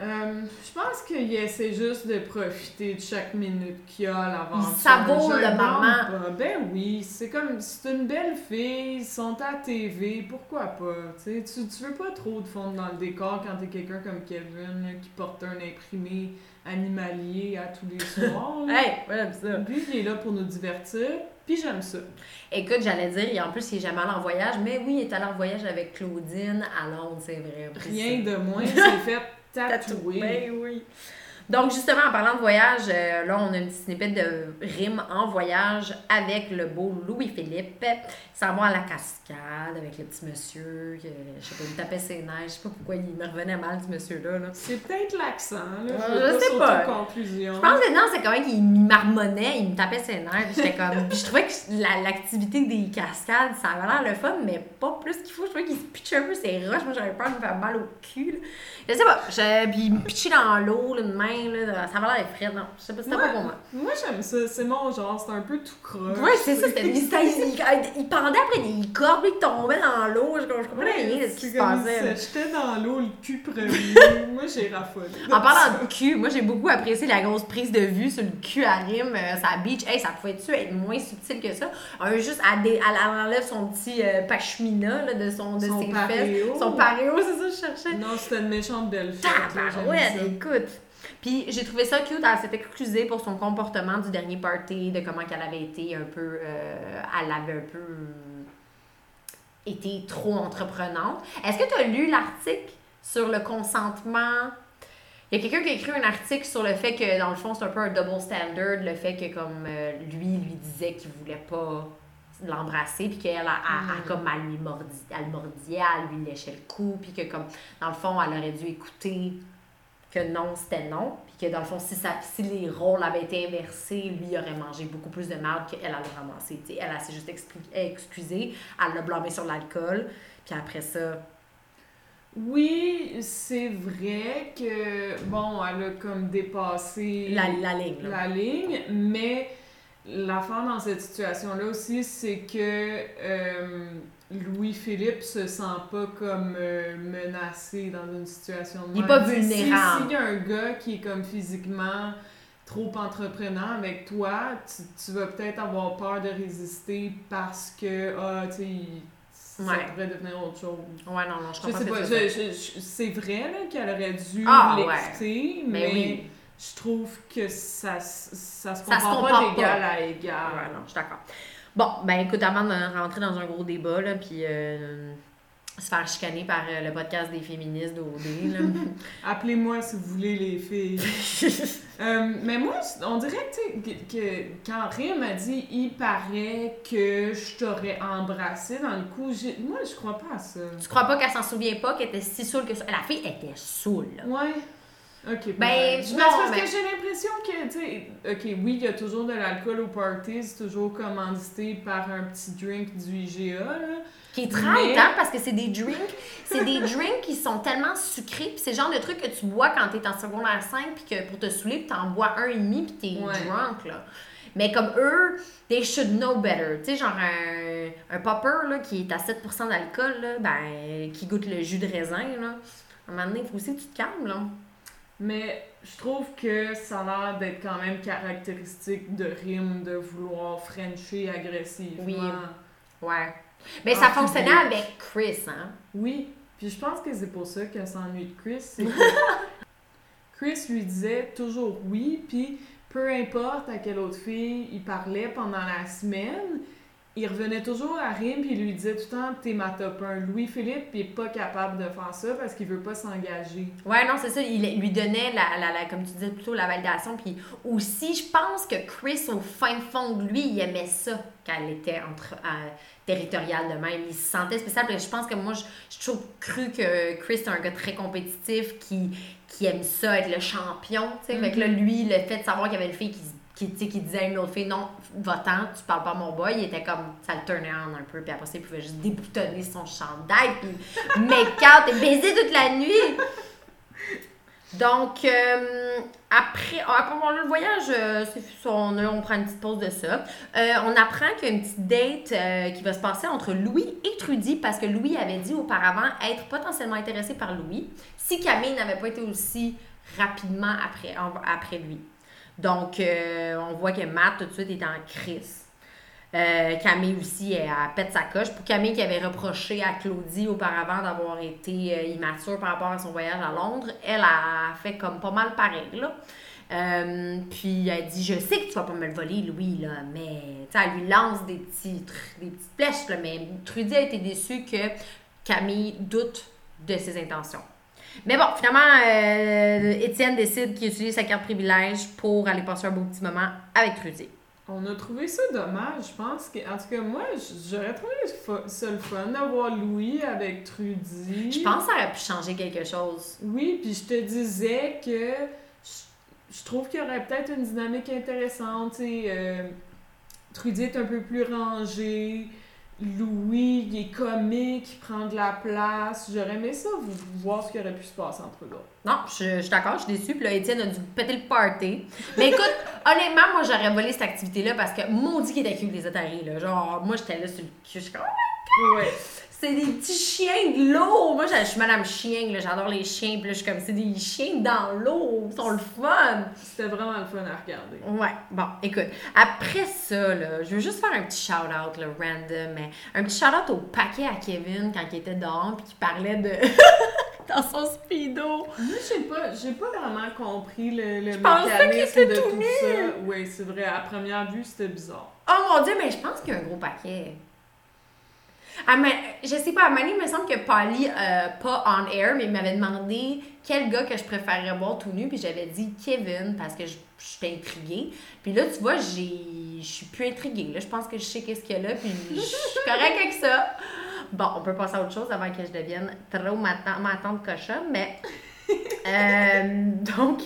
Euh, je pense qu'il essaie juste de profiter de chaque minute qu'il a à l'aventure. Il savoure le moment. Ben oui, c'est comme, c'est une belle fille, ils sont à la TV, pourquoi pas? Tu, tu, tu veux pas trop te fondre dans le décor quand t'es quelqu'un comme Kevin là, qui porte un imprimé animalier à tous les soirs. Hey, ouais, j'aime ça. Lui, il est là pour nous divertir, puis j'aime ça. Écoute, j'allais dire, en plus, il est jamais allé en voyage, mais oui, il est allé en voyage avec Claudine à Londres, c'est vrai. Rien de moins, c'est fait tatouer. Ben oui. Donc, justement, en parlant de voyage, euh, là, on a une petite snippet de rime en voyage avec le beau Louis-Philippe. Ça va à la cascade avec le petit monsieur, que, je sais pas, il tapait ses neiges. Je sais pas pourquoi il me revenait mal, ce monsieur-là. Là. C'est peut-être l'accent, là. Ouais, Je, sais pas. Je pense que non, c'est quand même qu'il marmonnait, il me tapait ses nerfs. J'étais comme. Je trouvais que la- l'activité des cascades, ça avait l'air le fun, mais pas plus qu'il faut. Je trouvais qu'il se pitchait un peu ses roches. Moi, j'avais peur de me faire mal au cul. là. Je sais pas. Puis il me pitchait dans l'eau, là, de main, là. Ça avait l'air frais. Non, je sais pas, c'était Ouais. pas pour moi. Moi, j'aime ça. C'est mon genre. C'est un peu tout croche. Ouais, c'est ça. C'était il, il, il pendait après des cordes, lui, qui tombaient dans l'eau. Je, je comprenais rien de ce qui se passait. J'étais dans l'eau, le cul premier. Moi, j'ai raffolé. En parlant de cul, moi j'ai beaucoup apprécié la grosse prise de vue sur le cul à rime, euh, sa beach. Hey, ça pouvait-tu être moins subtil que ça? Un juste, elle, enlève son petit euh, pashmina là, de, son, de Son ses fesses. Son paréo, c'est ça que je cherchais. Non, c'était une méchante belle fête. ça. écoute. Puis j'ai trouvé ça cute, elle s'était excusée pour son comportement du dernier party, de comment qu'elle avait été un peu... euh, elle avait un peu... euh, été trop entreprenante. Est-ce que tu as lu l'article sur le consentement? Il y a quelqu'un qui a écrit un article sur le fait que, dans le fond, c'est un peu un double standard, le fait que, comme euh, lui, lui disait qu'il voulait pas l'embrasser, puis qu'elle, a, a- a comme, elle lui mordit, elle le mordillait, elle lui léchait le cou, puis que, comme, dans le fond, elle aurait dû écouter que non, c'était non. Puis que dans le fond, si, ça, si les rôles avaient été inversés, lui il aurait mangé beaucoup plus de merde qu'elle elle a ramassé. Tu sais, elle, elle s'est juste excusée, elle l'a blâmé sur l'alcool. Puis après ça, Oui, c'est vrai que, bon, elle a comme dépassé la, la ligne. là. la ligne, mais l'affaire dans cette situation-là aussi, c'est que euh, Louis-Philippe se sent pas comme euh, menacé dans une situation de Il est même. pas si- vulnérable. S'il y a un gars qui est comme physiquement trop entreprenant avec toi, tu, tu vas peut-être avoir peur de résister parce que, ah, tu sais, il- ça Ouais. pourrait devenir autre chose. Ouais, non, non, je Je comprends sais pas, je- je- c'est vrai qu'elle aurait dû Ah, ouais. l'écouter, Mais mais, oui. Je trouve que ça, ça se Ça se compare pas d'égal à égal. Ouais, non, je suis d'accord. Bon, ben écoute, avant de rentrer dans un gros débat, là, puis euh, se faire chicaner par euh, le podcast des féministes d'OD, là. Appelez-moi si vous voulez les filles. Euh, mais moi, on dirait que, que quand Rim a dit il paraît que je t'aurais embrassé dans le coup, moi je crois pas à ça. tu crois pas qu'elle s'en souvient pas, qu'elle était si saoule que ça? La fille était saoule, là. Ouais. Ok, Ben, non, Mais parce mais- que j'ai l'impression que, tu sais, ok, oui, il y a toujours de l'alcool au party, c'est toujours commandité par un petit drink du IGA, là. Qui est Mais- très hein, parce que c'est des drinks, c'est des drinks qui sont tellement sucrés, puis c'est le genre de truc que tu bois quand t'es en secondaire 5, puis que pour te saouler, puis t'en bois un et demi, puis t'es Ouais. drunk, là. Mais comme eux, they should know better. Tu sais, genre un, un popper, là, qui est à 7% d'alcool, là, ben, qui goûte le jus de raisin, là. À un moment donné, il faut aussi que tu te calmes, là. Mais je trouve que ça a l'air d'être quand même caractéristique de Rim de vouloir frencher agressivement. Oui. Ouais. Mais ça fonctionnait avec Chris, hein. Oui, puis je pense que c'est pour ça qu'elle s'ennuie de Chris. que Chris lui disait toujours oui, puis peu importe à quelle autre fille il parlait pendant la semaine, il revenait toujours à Rim puis il lui disait tout le temps T'es ma top 1. Louis-Philippe il est pas capable de faire ça parce qu'il veut pas s'engager. Ouais, non, c'est ça. Il lui donnait, la, la, la- comme tu disais plutôt, la validation. Puis aussi, je pense que Chris, au fin fond de lui, il aimait ça qu'elle était entre euh, territoriale de même. Il se sentait spécial. Puis je pense que moi, je- j'ai toujours cru que Chris est un gars très compétitif qui, qui aime ça, être le champion. tu sais. Fait que là, lui, le fait de savoir qu'il y avait une fille qui, qui, disait à une autre fille, non, va-t'en, tu parles pas à mon boy, il était comme, ça le turnait on un peu. Puis après ça, il pouvait juste déboutonner son chandail, puis make-out et baiser toute la nuit. Donc, euh, après, après bon, le voyage, euh, on, prend une petite pause de ça. Euh, on apprend qu'il y a une petite date euh, qui va se passer entre Louis et Trudy parce que Louis avait dit auparavant être potentiellement intéressé par Louis si Camille n'avait pas été aussi rapidement après, après lui. Donc, euh, on voit que Matt, tout de suite, est en crise. Euh, Camille aussi, elle, elle pète sa coche. Pour Camille qui avait reproché à Claudie auparavant d'avoir été euh, immature par rapport à son voyage à Londres, elle a fait comme pas mal pareil, là. Puis elle dit Je sais que tu vas pas me le voler, Louis, là, mais elle lui lance des, des petites flèches, là, mais Trudy a été déçue que Camille doute de ses intentions. Mais bon, finalement, euh, Étienne décide qu'il utilise sa carte privilège pour aller passer un beau petit moment avec Trudy. On a trouvé ça dommage, je pense. Que, en tout cas, moi, j'aurais trouvé ça le fun d'avoir Louis avec Trudy. Je pense que ça aurait pu changer quelque chose. Oui, puis je te disais que je, je trouve qu'il y aurait peut-être une dynamique intéressante. tu sais, euh, Trudy est un peu plus rangée. Louis, il est comique, il prend de la place. J'aurais aimé ça, vous- voir ce qui aurait pu se passer entre eux autres. Non, je, je suis d'accord, je suis déçue. Puis là, Étienne a dû péter le party. Mais écoute, honnêtement, moi, j'aurais volé cette activité-là parce que maudit qu'il était cute, les Atari, là. Genre, moi, j'étais là sur le cul. Je suis comme, Ouais. C'est des petits chiens de l'eau. Moi, je je suis madame chien, là. J'adore les chiens. Puis là, je suis comme, c'est des chiens dans l'eau. Ils sont le fun. C'était vraiment le fun à regarder. Ouais, bon, écoute, après ça, là, je veux juste faire un petit shout-out, là, random, mais un petit shout-out au paquet à Kevin quand il était dehors, puis qu'il parlait de... dans son speedo. Moi, j'ai pas, j'ai pas vraiment compris le, le mécanisme était de tout tout ça. Oui, c'est vrai. À première vue, c'était bizarre. Oh mon dieu, mais je pense qu'il y a un gros paquet. Ah, mais, je sais pas, à donné, il me semble que Polly, euh, pas on air, mais il m'avait demandé quel gars que je préférerais voir tout nu, puis j'avais dit Kevin parce que je- j'étais intriguée. Puis là, tu vois, j'ai, je suis plus intriguée. Là, je pense que je sais qu'est-ce qu'il y a là, puis je suis correcte avec ça. Bon, on peut passer à autre chose avant que je devienne trop ma, ma tante cochonne, mais Euh, donc,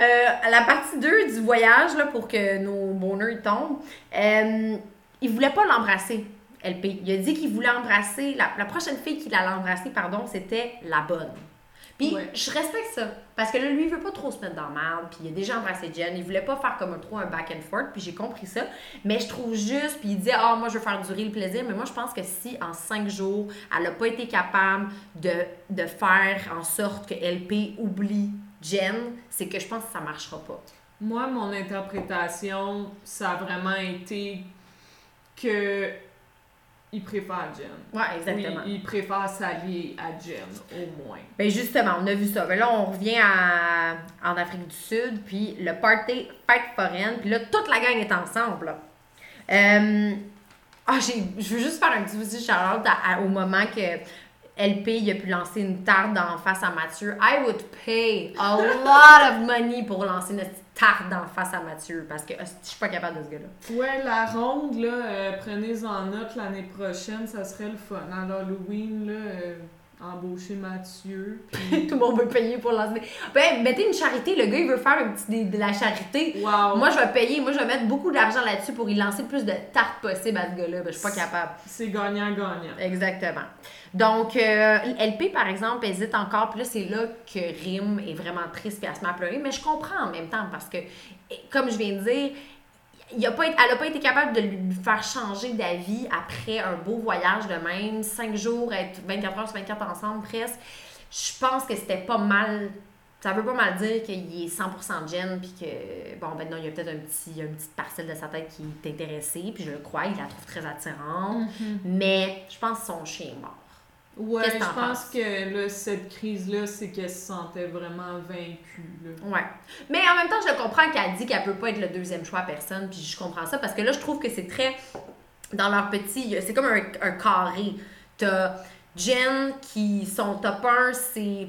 euh, à la partie 2 du voyage, là, pour que nos bonheurs tombent, euh, il voulait pas l'embrasser, LP. Il a dit qu'il voulait embrasser, la, la prochaine fille qu'il allait embrasser, pardon, c'était la bonne. Puis Ouais. je respecte ça. Parce que là, lui, il veut pas trop se mettre dans le. Puis il a déjà embrassé Jen. Il voulait pas faire comme un trop un back and forth. Puis j'ai compris ça. Mais je trouve juste. Puis il dit, ah, moi, je veux faire durer le plaisir. Mais moi, je pense que si en cinq jours, elle a pas été capable de, de faire en sorte que LP oublie Jen, c'est que je pense que ça marchera pas. Moi, mon interprétation, ça a vraiment été que il préfère Jen. Ouais, exactement. Oui, il préfère s'allier à Jen, au moins. Ben justement, on a vu ça. Ben là, on revient à- en Afrique du Sud, puis le party fête foraine, puis là, toute la gang est ensemble. là. Euh, ah, j'ai, je veux juste faire un petit aussi à- à- au moment que LP il a pu lancer une tarte en face à Mathieu. I would pay a lot of money pour lancer une tarte en face à Mathieu, parce que je suis pas capable de ce gars-là. Ouais, la ronde, là, euh, prenez-en note l'année prochaine, ça serait le fun. À l'Halloween, là, euh, embaucher Mathieu. Puis... Tout le monde veut payer pour lancer. Ben, mettez une charité. Le gars, il veut faire un petit, de la charité. Wow! Moi, je vais payer. Moi, je vais mettre beaucoup d'argent là-dessus pour y lancer le plus de tartes possible à ce gars-là. Ben, je suis pas capable. C'est gagnant-gagnant. Exactement. Donc, euh, LP, par exemple, hésite encore. Puis là, c'est là que Rim est vraiment triste puis elle se met à pleurer. Mais je comprends en même temps parce que, comme je viens de dire, il a pas été- elle n'a pas été capable de lui faire changer d'avis après un beau voyage de même. Cinq jours, être 24 heures sur 24 ensemble presque. Je pense que c'était pas mal. Ça veut pas mal dire qu'il est 100% Jen, puis que, bon, ben non, il y a peut-être un petit, une petite parcelle de sa tête qui est intéressée, puis je le crois, il la trouve très attirante. Mais je pense que son chien est mort. Ouais, je pense penses? que là, cette crise-là, c'est qu'elle se sentait vraiment vaincue. Là. Ouais. Mais en même temps, je le comprends qu'elle dit qu'elle peut pas être le deuxième choix à personne, puis je comprends ça parce que là, je trouve que c'est très. Dans leur petit. C'est comme un, un carré. T'as Jen qui, son top 1, c'est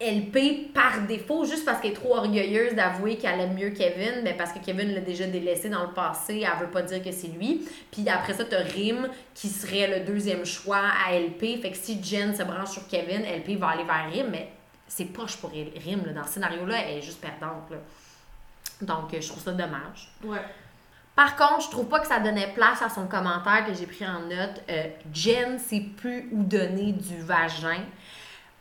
LP par défaut, juste parce qu'elle est trop orgueilleuse d'avouer qu'elle aime mieux Kevin, mais parce que Kevin l'a déjà délaissé dans le passé, elle veut pas dire que c'est lui. Puis après ça, t'as Rim qui serait le deuxième choix à LP. Fait que si Jen se branche sur Kevin, LP va aller vers Rim, mais c'est poche pour Rim. Là. Dans ce scénario-là, elle est juste perdante. Là. Donc, euh, je trouve ça dommage. Ouais. Par contre, je trouve pas que ça donnait place à son commentaire que j'ai pris en note. Euh, Jen sait plus où donner du vagin.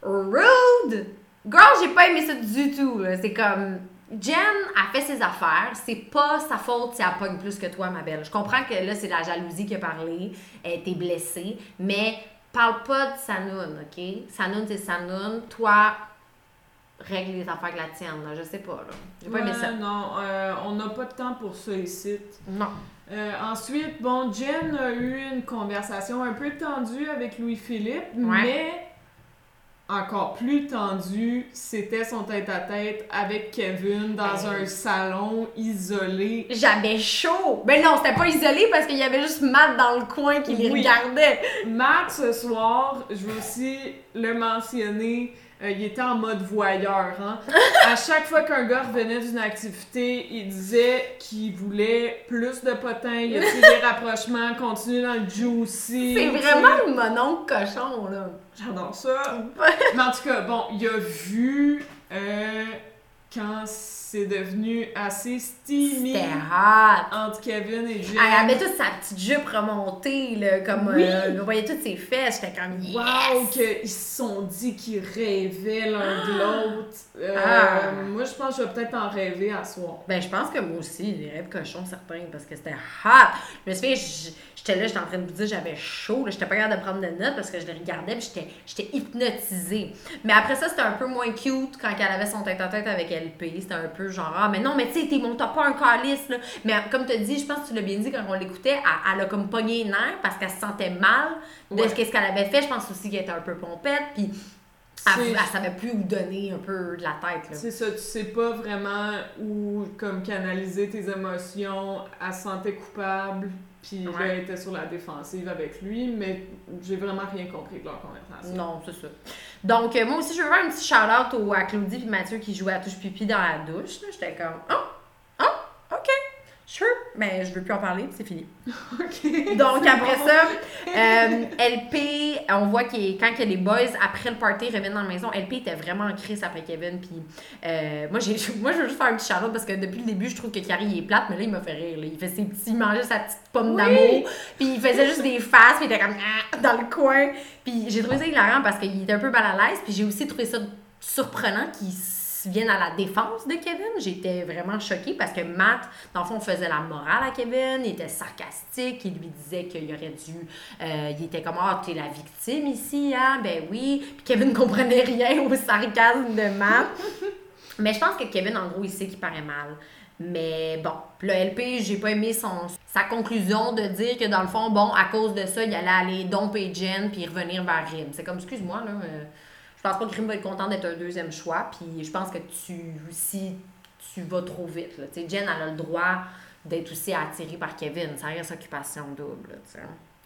Rude! Girl, j'ai pas aimé ça du tout. C'est comme. Jen a fait ses affaires. C'est pas sa faute si elle pogne plus que toi, ma belle. Je comprends que là, c'est la jalousie qui a parlé. Elle était blessée. Mais parle pas de Sanoun, OK? Sanoun, c'est Sanoun. Toi, règle les affaires avec la tienne. Là. Je sais pas, là. J'ai pas aimé ça. non, euh, on n'a pas de temps pour ça ici. Non. Euh, ensuite, bon, Jen a eu une conversation un peu tendue avec Louis-Philippe, Ouais. mais encore plus tendue, c'était son tête-à-tête avec Kevin dans Ben. un salon isolé. J'avais chaud. Ben non, c'était pas isolé parce qu'il y avait juste Matt dans le coin qui les Oui. regardait. Matt, ce soir, je veux aussi le mentionner, euh, il était en mode voyeur. Hein? À chaque fois qu'un gars revenait d'une activité, il disait qu'il voulait plus de potins, il y a des rapprochements, continuer dans le juicy. C'est vraiment le mononcle cochon, là. J'adore ça. Mais en tout cas, bon, il a vu euh, quand c'est devenu assez steamy C'était hot. entre Kevin et Jen. Elle avait toute sa petite jupe remontée, là, comme Oui. euh, on voyait toutes ses fesses. J'étais comme yes. Wow, qu'ils se sont dit qu'ils rêvaient l'un de l'autre. Euh, Ah. Moi, je pense que je vais peut-être en rêver à soir. Ben, je pense que moi aussi, des rêves cochons certains, parce que c'était hot. Je me suis fait, j'étais là, j'étais en train de vous dire, j'avais chaud, j'étais pas capable de prendre de notes parce que je les regardais, j'étais, hypnotisée. Mais après ça, c'était un peu moins cute quand elle avait son tête-à-tête avec LP. C'était un peu genre, ah, mais non, mais tu sais, t'es mon top pas un calice, là. Mais comme tu as dit, je pense que tu l'as bien dit quand on l'écoutait, elle, elle a comme pogné les nerfs parce qu'elle se sentait mal de Ouais. ce qu'elle avait fait. Je pense aussi qu'elle était un peu pompette, puis elle, elle savait plus où donner un peu de la tête, là. C'est ça, tu sais pas vraiment où comme canaliser tes émotions. Elle se sentait coupable, puis là, Ouais. elle était sur la défensive avec lui, mais j'ai vraiment rien compris de leur conversation. Non, c'est ça. Donc, euh, moi aussi, je veux faire un petit shout-out à Claudie et Mathieu qui jouaient à touche pipi dans la douche. J'étais comme, oh, sure. mais je veux plus en parler, puis c'est fini. Ok. Donc après bon. ça, euh, LP, on voit qu'il quand que les boys, après le party, reviennent dans la maison, LP était vraiment en crise après Kevin. Puis euh, moi, j'ai, moi, je veux juste faire un petit shout parce que depuis le début, je trouve que Carrie il est plate, mais là, il m'a fait rire. là. Il fait ses petits, il mangeait sa petite pomme d'amour. Puis il faisait juste des faces, puis il était comme Ah dans le coin. Puis j'ai trouvé ça hilarant parce qu'il était un peu mal à l'aise. Puis j'ai aussi trouvé ça surprenant qu'il s- vienne à la défense de Kevin. J'étais vraiment choquée parce que Matt, dans le fond, faisait la morale à Kevin. Il était sarcastique. Il lui disait qu'il aurait dû. euh, il était comme Ah, t'es la victime ici, hein? Ben oui. Puis Kevin comprenait rien au sarcasme de Matt. Mais je pense que Kevin, en gros, il sait qu'il paraît mal. Mais bon, le LP, j'ai pas aimé son, sa conclusion de dire que dans le fond, bon, à cause de ça, il allait aller domper Jen puis revenir vers Rim. C'est comme, excuse-moi, là, euh, je pense pas que Rim va être content d'être un deuxième choix. Puis je pense que tu, si tu vas trop vite, là. Jen, elle a le droit d'être aussi attirée par Kevin. Ça reste occupation double, là, tu sais.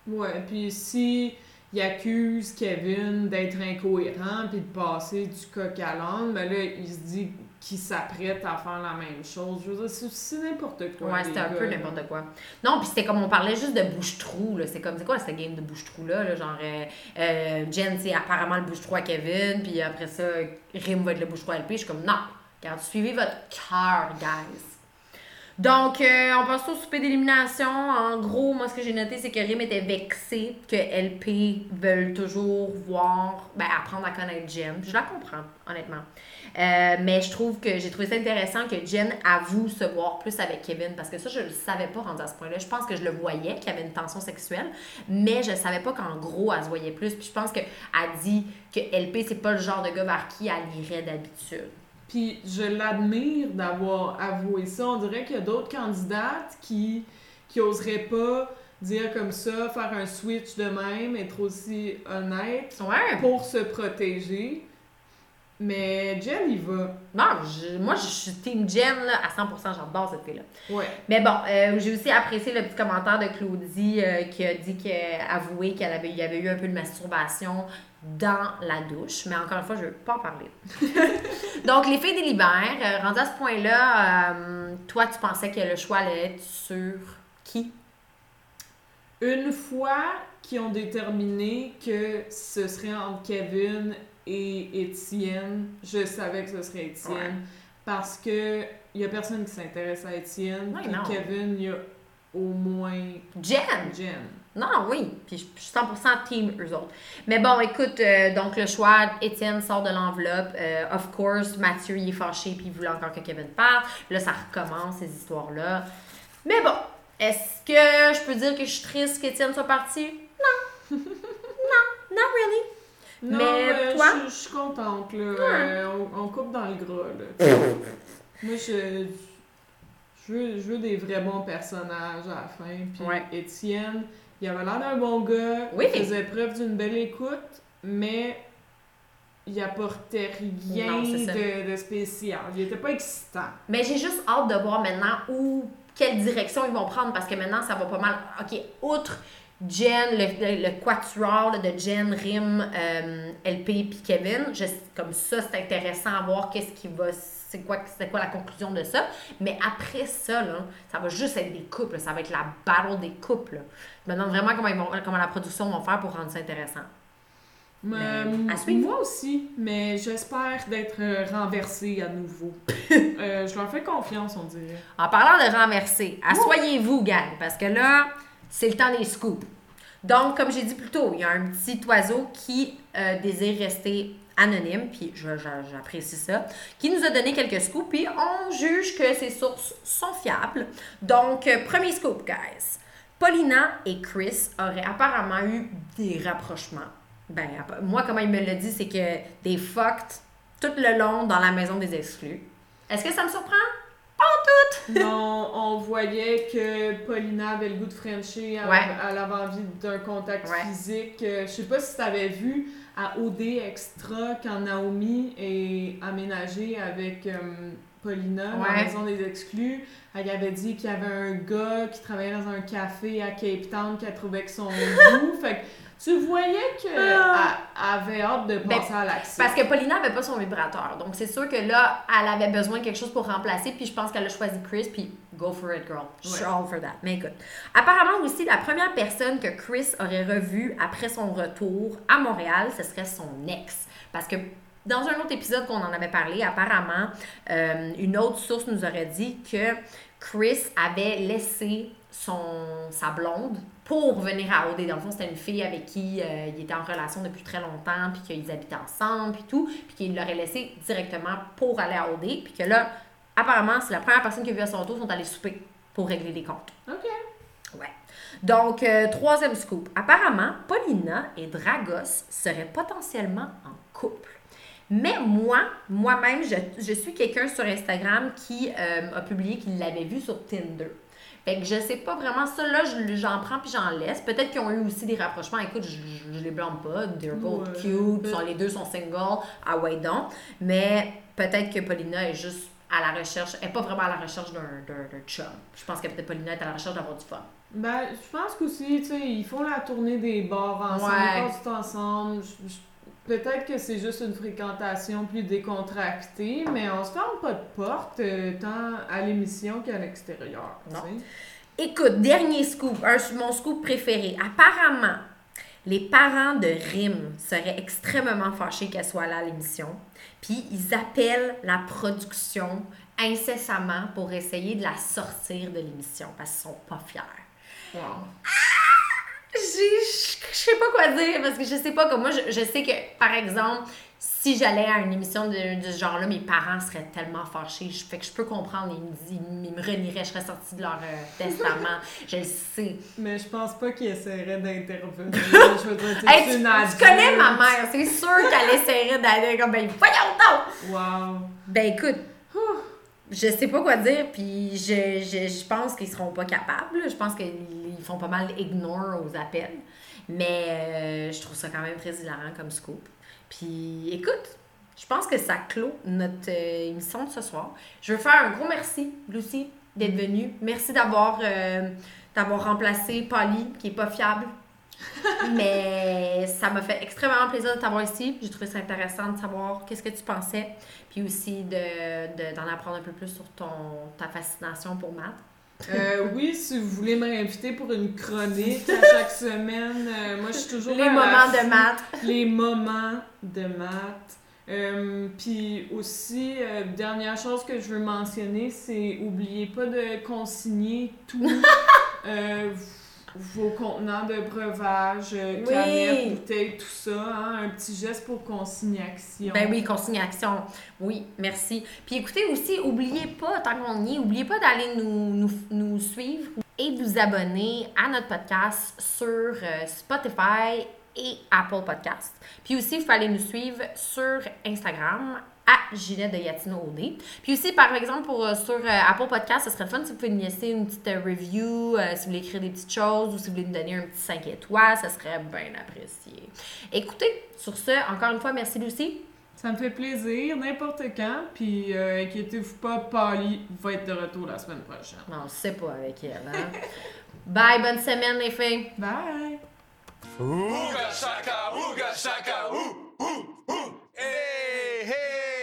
Ouais, puis si il accuse Kevin d'être incohérent puis de passer du coq à l'âne, ben là, il se dit qu'il s'apprête à faire la même chose. Je veux dire, c'est- n'importe quoi. Ouais, c'était un gars, peu n'importe quoi. Non, puis c'était comme on parlait juste de bouche-trou, là. C'est comme, c'est quoi cette game de bouche-trou, là? là? Genre, euh, euh, Jen, c'est apparemment le bouche-trou à Kevin, puis après ça, Rim va être le bouche-trou à LP. Je suis comme, non, regarde, suivez votre cœur, guys. Donc, euh, on passe au souper d'élimination. En gros, moi, ce que j'ai noté, c'est que Rim était vexé que LP veulent toujours voir, ben, apprendre à connaître Jen. Je la comprends, honnêtement. Euh, mais je trouve que j'ai trouvé ça intéressant que Jen avoue se voir plus avec Kevin parce que ça, je le savais pas rendu à ce point-là. Je pense que je le voyais qu'il y avait une tension sexuelle, mais je savais pas qu'en gros, elle se voyait plus. Puis je pense qu'elle dit que LP, c'est pas le genre de gars vers qui elle irait d'habitude. Puis je l'admire d'avoir avoué ça. On dirait qu'il y a d'autres candidates qui, qui oseraient pas dire comme ça, faire un switch de même, être aussi honnête Ouais. pour se protéger. Mais Jen, il va. Non, je- moi, je suis Team Jen là, à 100%. J'adore cette fille-là. Ouais. Mais bon, euh, j'ai aussi apprécié le petit commentaire de Claudie euh, qui a dit qu'elle avoué qu'elle avait, il avait eu un peu de masturbation dans la douche. Mais encore une fois, je ne veux pas en parler. Donc, les filles délibèrent. Euh, rendu à ce point-là, toi, tu pensais que le choix allait être sur qui? Une fois qu'ils ont déterminé que ce serait entre Kevin et Étienne, je savais que ce serait Étienne. Ouais. Parce que il y a personne qui s'intéresse à Étienne. Ouais, puis non. Kevin, il y a au moins Jen! Jen. Non, oui. Puis je je suis 100% team eux autres. Mais bon, écoute, euh, donc le choix, Étienne sort de l'enveloppe. Euh, of course, Mathieu, il est fâché puis il voulait encore que Kevin parle. Là, ça recommence, ces histoires-là. Mais bon, est-ce que je peux dire que je suis triste qu'Étienne soit parti? Non. non, not really. Non, Mais euh, toi? je- je suis contente, là. Euh, on, on coupe dans le gras, là. Moi, je, je, veux, je veux des vrais bons personnages à la fin. Puis Ouais. Étienne, il avait l'air d'un bon gars. Oui. Il faisait preuve d'une belle écoute, mais il apportait rien Non, de, de spécial. Il était pas excitant. Mais j'ai juste hâte de voir maintenant où, quelle direction ils vont prendre parce que maintenant ça va pas mal. Ok, outre Jen, le, le, le quatuor là, de Jen, Rim, euh, LP puis Kevin, je- comme ça c'est intéressant à voir qu'est-ce qui va. C'est quoi, c'est quoi la conclusion de ça. Mais après ça, là, ça va juste être des couples. Ça va être la battle des couples. là. Je me demande vraiment comment, ils vont, comment la production va faire pour rendre ça intéressant. Mais, à suivre. moi aussi, mais j'espère d'être euh, renversée à nouveau. Euh, je leur fais confiance, on dirait. En parlant de renverser, assoyez-vous, gang, parce que là, c'est le temps des scoops. Donc, comme j'ai dit plus tôt, il y a un petit oiseau qui euh, désire rester anonyme, puis j'apprécie ça, qui nous a donné quelques scoops, puis on juge que ses sources sont fiables. Donc, euh, premier scoop, guys. Paulina et Chris auraient apparemment eu des rapprochements. Ben, moi, comment il me l'a dit, c'est que des fucked tout le long dans la maison des exclus. Est-ce que ça me surprend? Non, on voyait que Paulina avait le goût de Frencher, elle, Ouais. elle avait envie d'un contact Ouais. physique. Euh, Je sais pas si tu avais vu à OD Extra quand Naomi est aménagée avec euh, Paulina dans la maison des exclus. Elle avait dit qu'il y avait un gars qui travaillait dans un café à Cape Town qu'elle trouvait que son goût. Fait Tu voyais qu'elle avait hâte de Ben, passer à l'action. Parce que Paulina avait pas son vibrateur. Donc, c'est sûr que là, elle avait besoin de quelque chose pour remplacer. Puis, je pense qu'elle a choisi Chris. Puis, go for it, girl. Ouais. all for that. Mais écoute. Apparemment aussi, la première personne que Chris aurait revue après son retour à Montréal, ce serait son ex. Parce que dans un autre épisode qu'on en avait parlé, apparemment, euh, une autre source nous aurait dit que Chris avait laissé son, sa blonde pour venir à OD. Dans le fond, c'était une fille avec qui euh, il était en relation depuis très longtemps, puis qu'ils habitaient ensemble, puis tout, puis qu'il l'aurait laissé directement pour aller à OD, puis que là, apparemment, c'est la première personne qui a vu à son retour, ils sont allés souper pour régler des comptes. OK. Ouais. Donc, euh, troisième scoop. Apparemment, Paulina et Dragos seraient potentiellement en couple. Mais moi, moi-même, je, je suis quelqu'un sur Instagram qui euh, a publié qu'il l'avait vu sur Tinder. Fait que je sais pas vraiment ça, là, je- j'en prends puis j'en laisse. Peut-être qu'ils ont eu aussi des rapprochements. Écoute, je, les blâme pas. They're both Ouais. cute. sont- les deux sont single. Ah ouais, donc. Mais peut-être que Paulina est juste à la recherche, elle est pas vraiment à la recherche d'un chum. Je pense que peut-être Paulina est à la recherche d'avoir du fun. Ben, je pense qu'aussi, tu sais, ils font la tournée des bars ensemble, Ouais. ils passent tout ensemble. Je- je- Peut-être que c'est juste une fréquentation plus décontractée, mais on se ferme pas de porte, euh, tant à l'émission qu'à l'extérieur. Écoute, dernier scoop, un- mon scoop préféré. Apparemment, les parents de Rim seraient extrêmement fâchés qu'elle soit là à l'émission. Puis ils appellent la production incessamment pour essayer de la sortir de l'émission parce qu'ils sont pas fiers. Wow. Je sais pas quoi dire parce que je sais pas comme moi, je, je sais que par exemple, si j'allais à une émission de, de ce genre-là, mes parents seraient tellement fâchés. Je, fait que je peux comprendre, ils me, ils me renieraient, je serais sortie de leur euh, testament. Je le sais. Mais je pense pas qu'ils essaieraient d'intervenir. je veux dire, Hey, tu, connais ma mère, c'est sûr qu'elle essaierait d'aller comme ben voyons donc! Wow. Ben écoute, je sais pas quoi dire, puis je, je, je pense qu'ils seront pas capables. Je pense qu'ils font pas mal ignore aux appels. Mais euh, je trouve ça quand même très hilarant comme scoop. Puis écoute, je pense que ça clôt notre euh, émission de ce soir. Je veux faire un gros merci, Lucie, d'être venue. Merci d'avoir euh, d'avoir remplacé Polly, qui est pas fiable. Mais ça m'a fait extrêmement plaisir de t'avoir ici. J'ai trouvé ça intéressant de savoir qu'est-ce que tu pensais. Puis aussi de, de- d'en apprendre un peu plus sur ton, ta fascination pour maths. Euh, oui, si vous voulez me réinviter pour une chronique à chaque semaine, euh, moi je suis toujours Les à moments de maths. Les moments de maths. Euh, Puis aussi, euh, dernière chose que je veux mentionner, c'est oubliez pas de consigner euh, vos contenants de breuvage, euh, Oui. canettes, bouteilles, tout ça. hein. un petit geste pour consignation. Ben oui, consignation. Oui, merci. Puis écoutez aussi, oubliez pas, tant qu'on y est, oubliez pas d'aller nous, nous, nous suivre et vous abonner à notre podcast sur euh, Spotify et Apple Podcast. Puis aussi, il faut aller nous suivre sur Instagram à Ginette de Yatino OD. Puis aussi, par exemple, pour, euh, sur euh, Apple Podcast, ce serait le fun si vous pouvez nous laisser une petite euh, review, euh, si vous voulez écrire des petites choses ou si vous voulez nous donner un petit 5 étoiles, ça serait bien apprécié. Écoutez, sur ce, encore une fois, merci Lucie. Ça me fait plaisir, n'importe quand. Puis euh, inquiétez-vous pas, Polly va être de retour la semaine prochaine. Non, on sait pas avec elle, hein? Bye, bonne semaine les filles! Bye! Shaka, shaka. Hey, hey.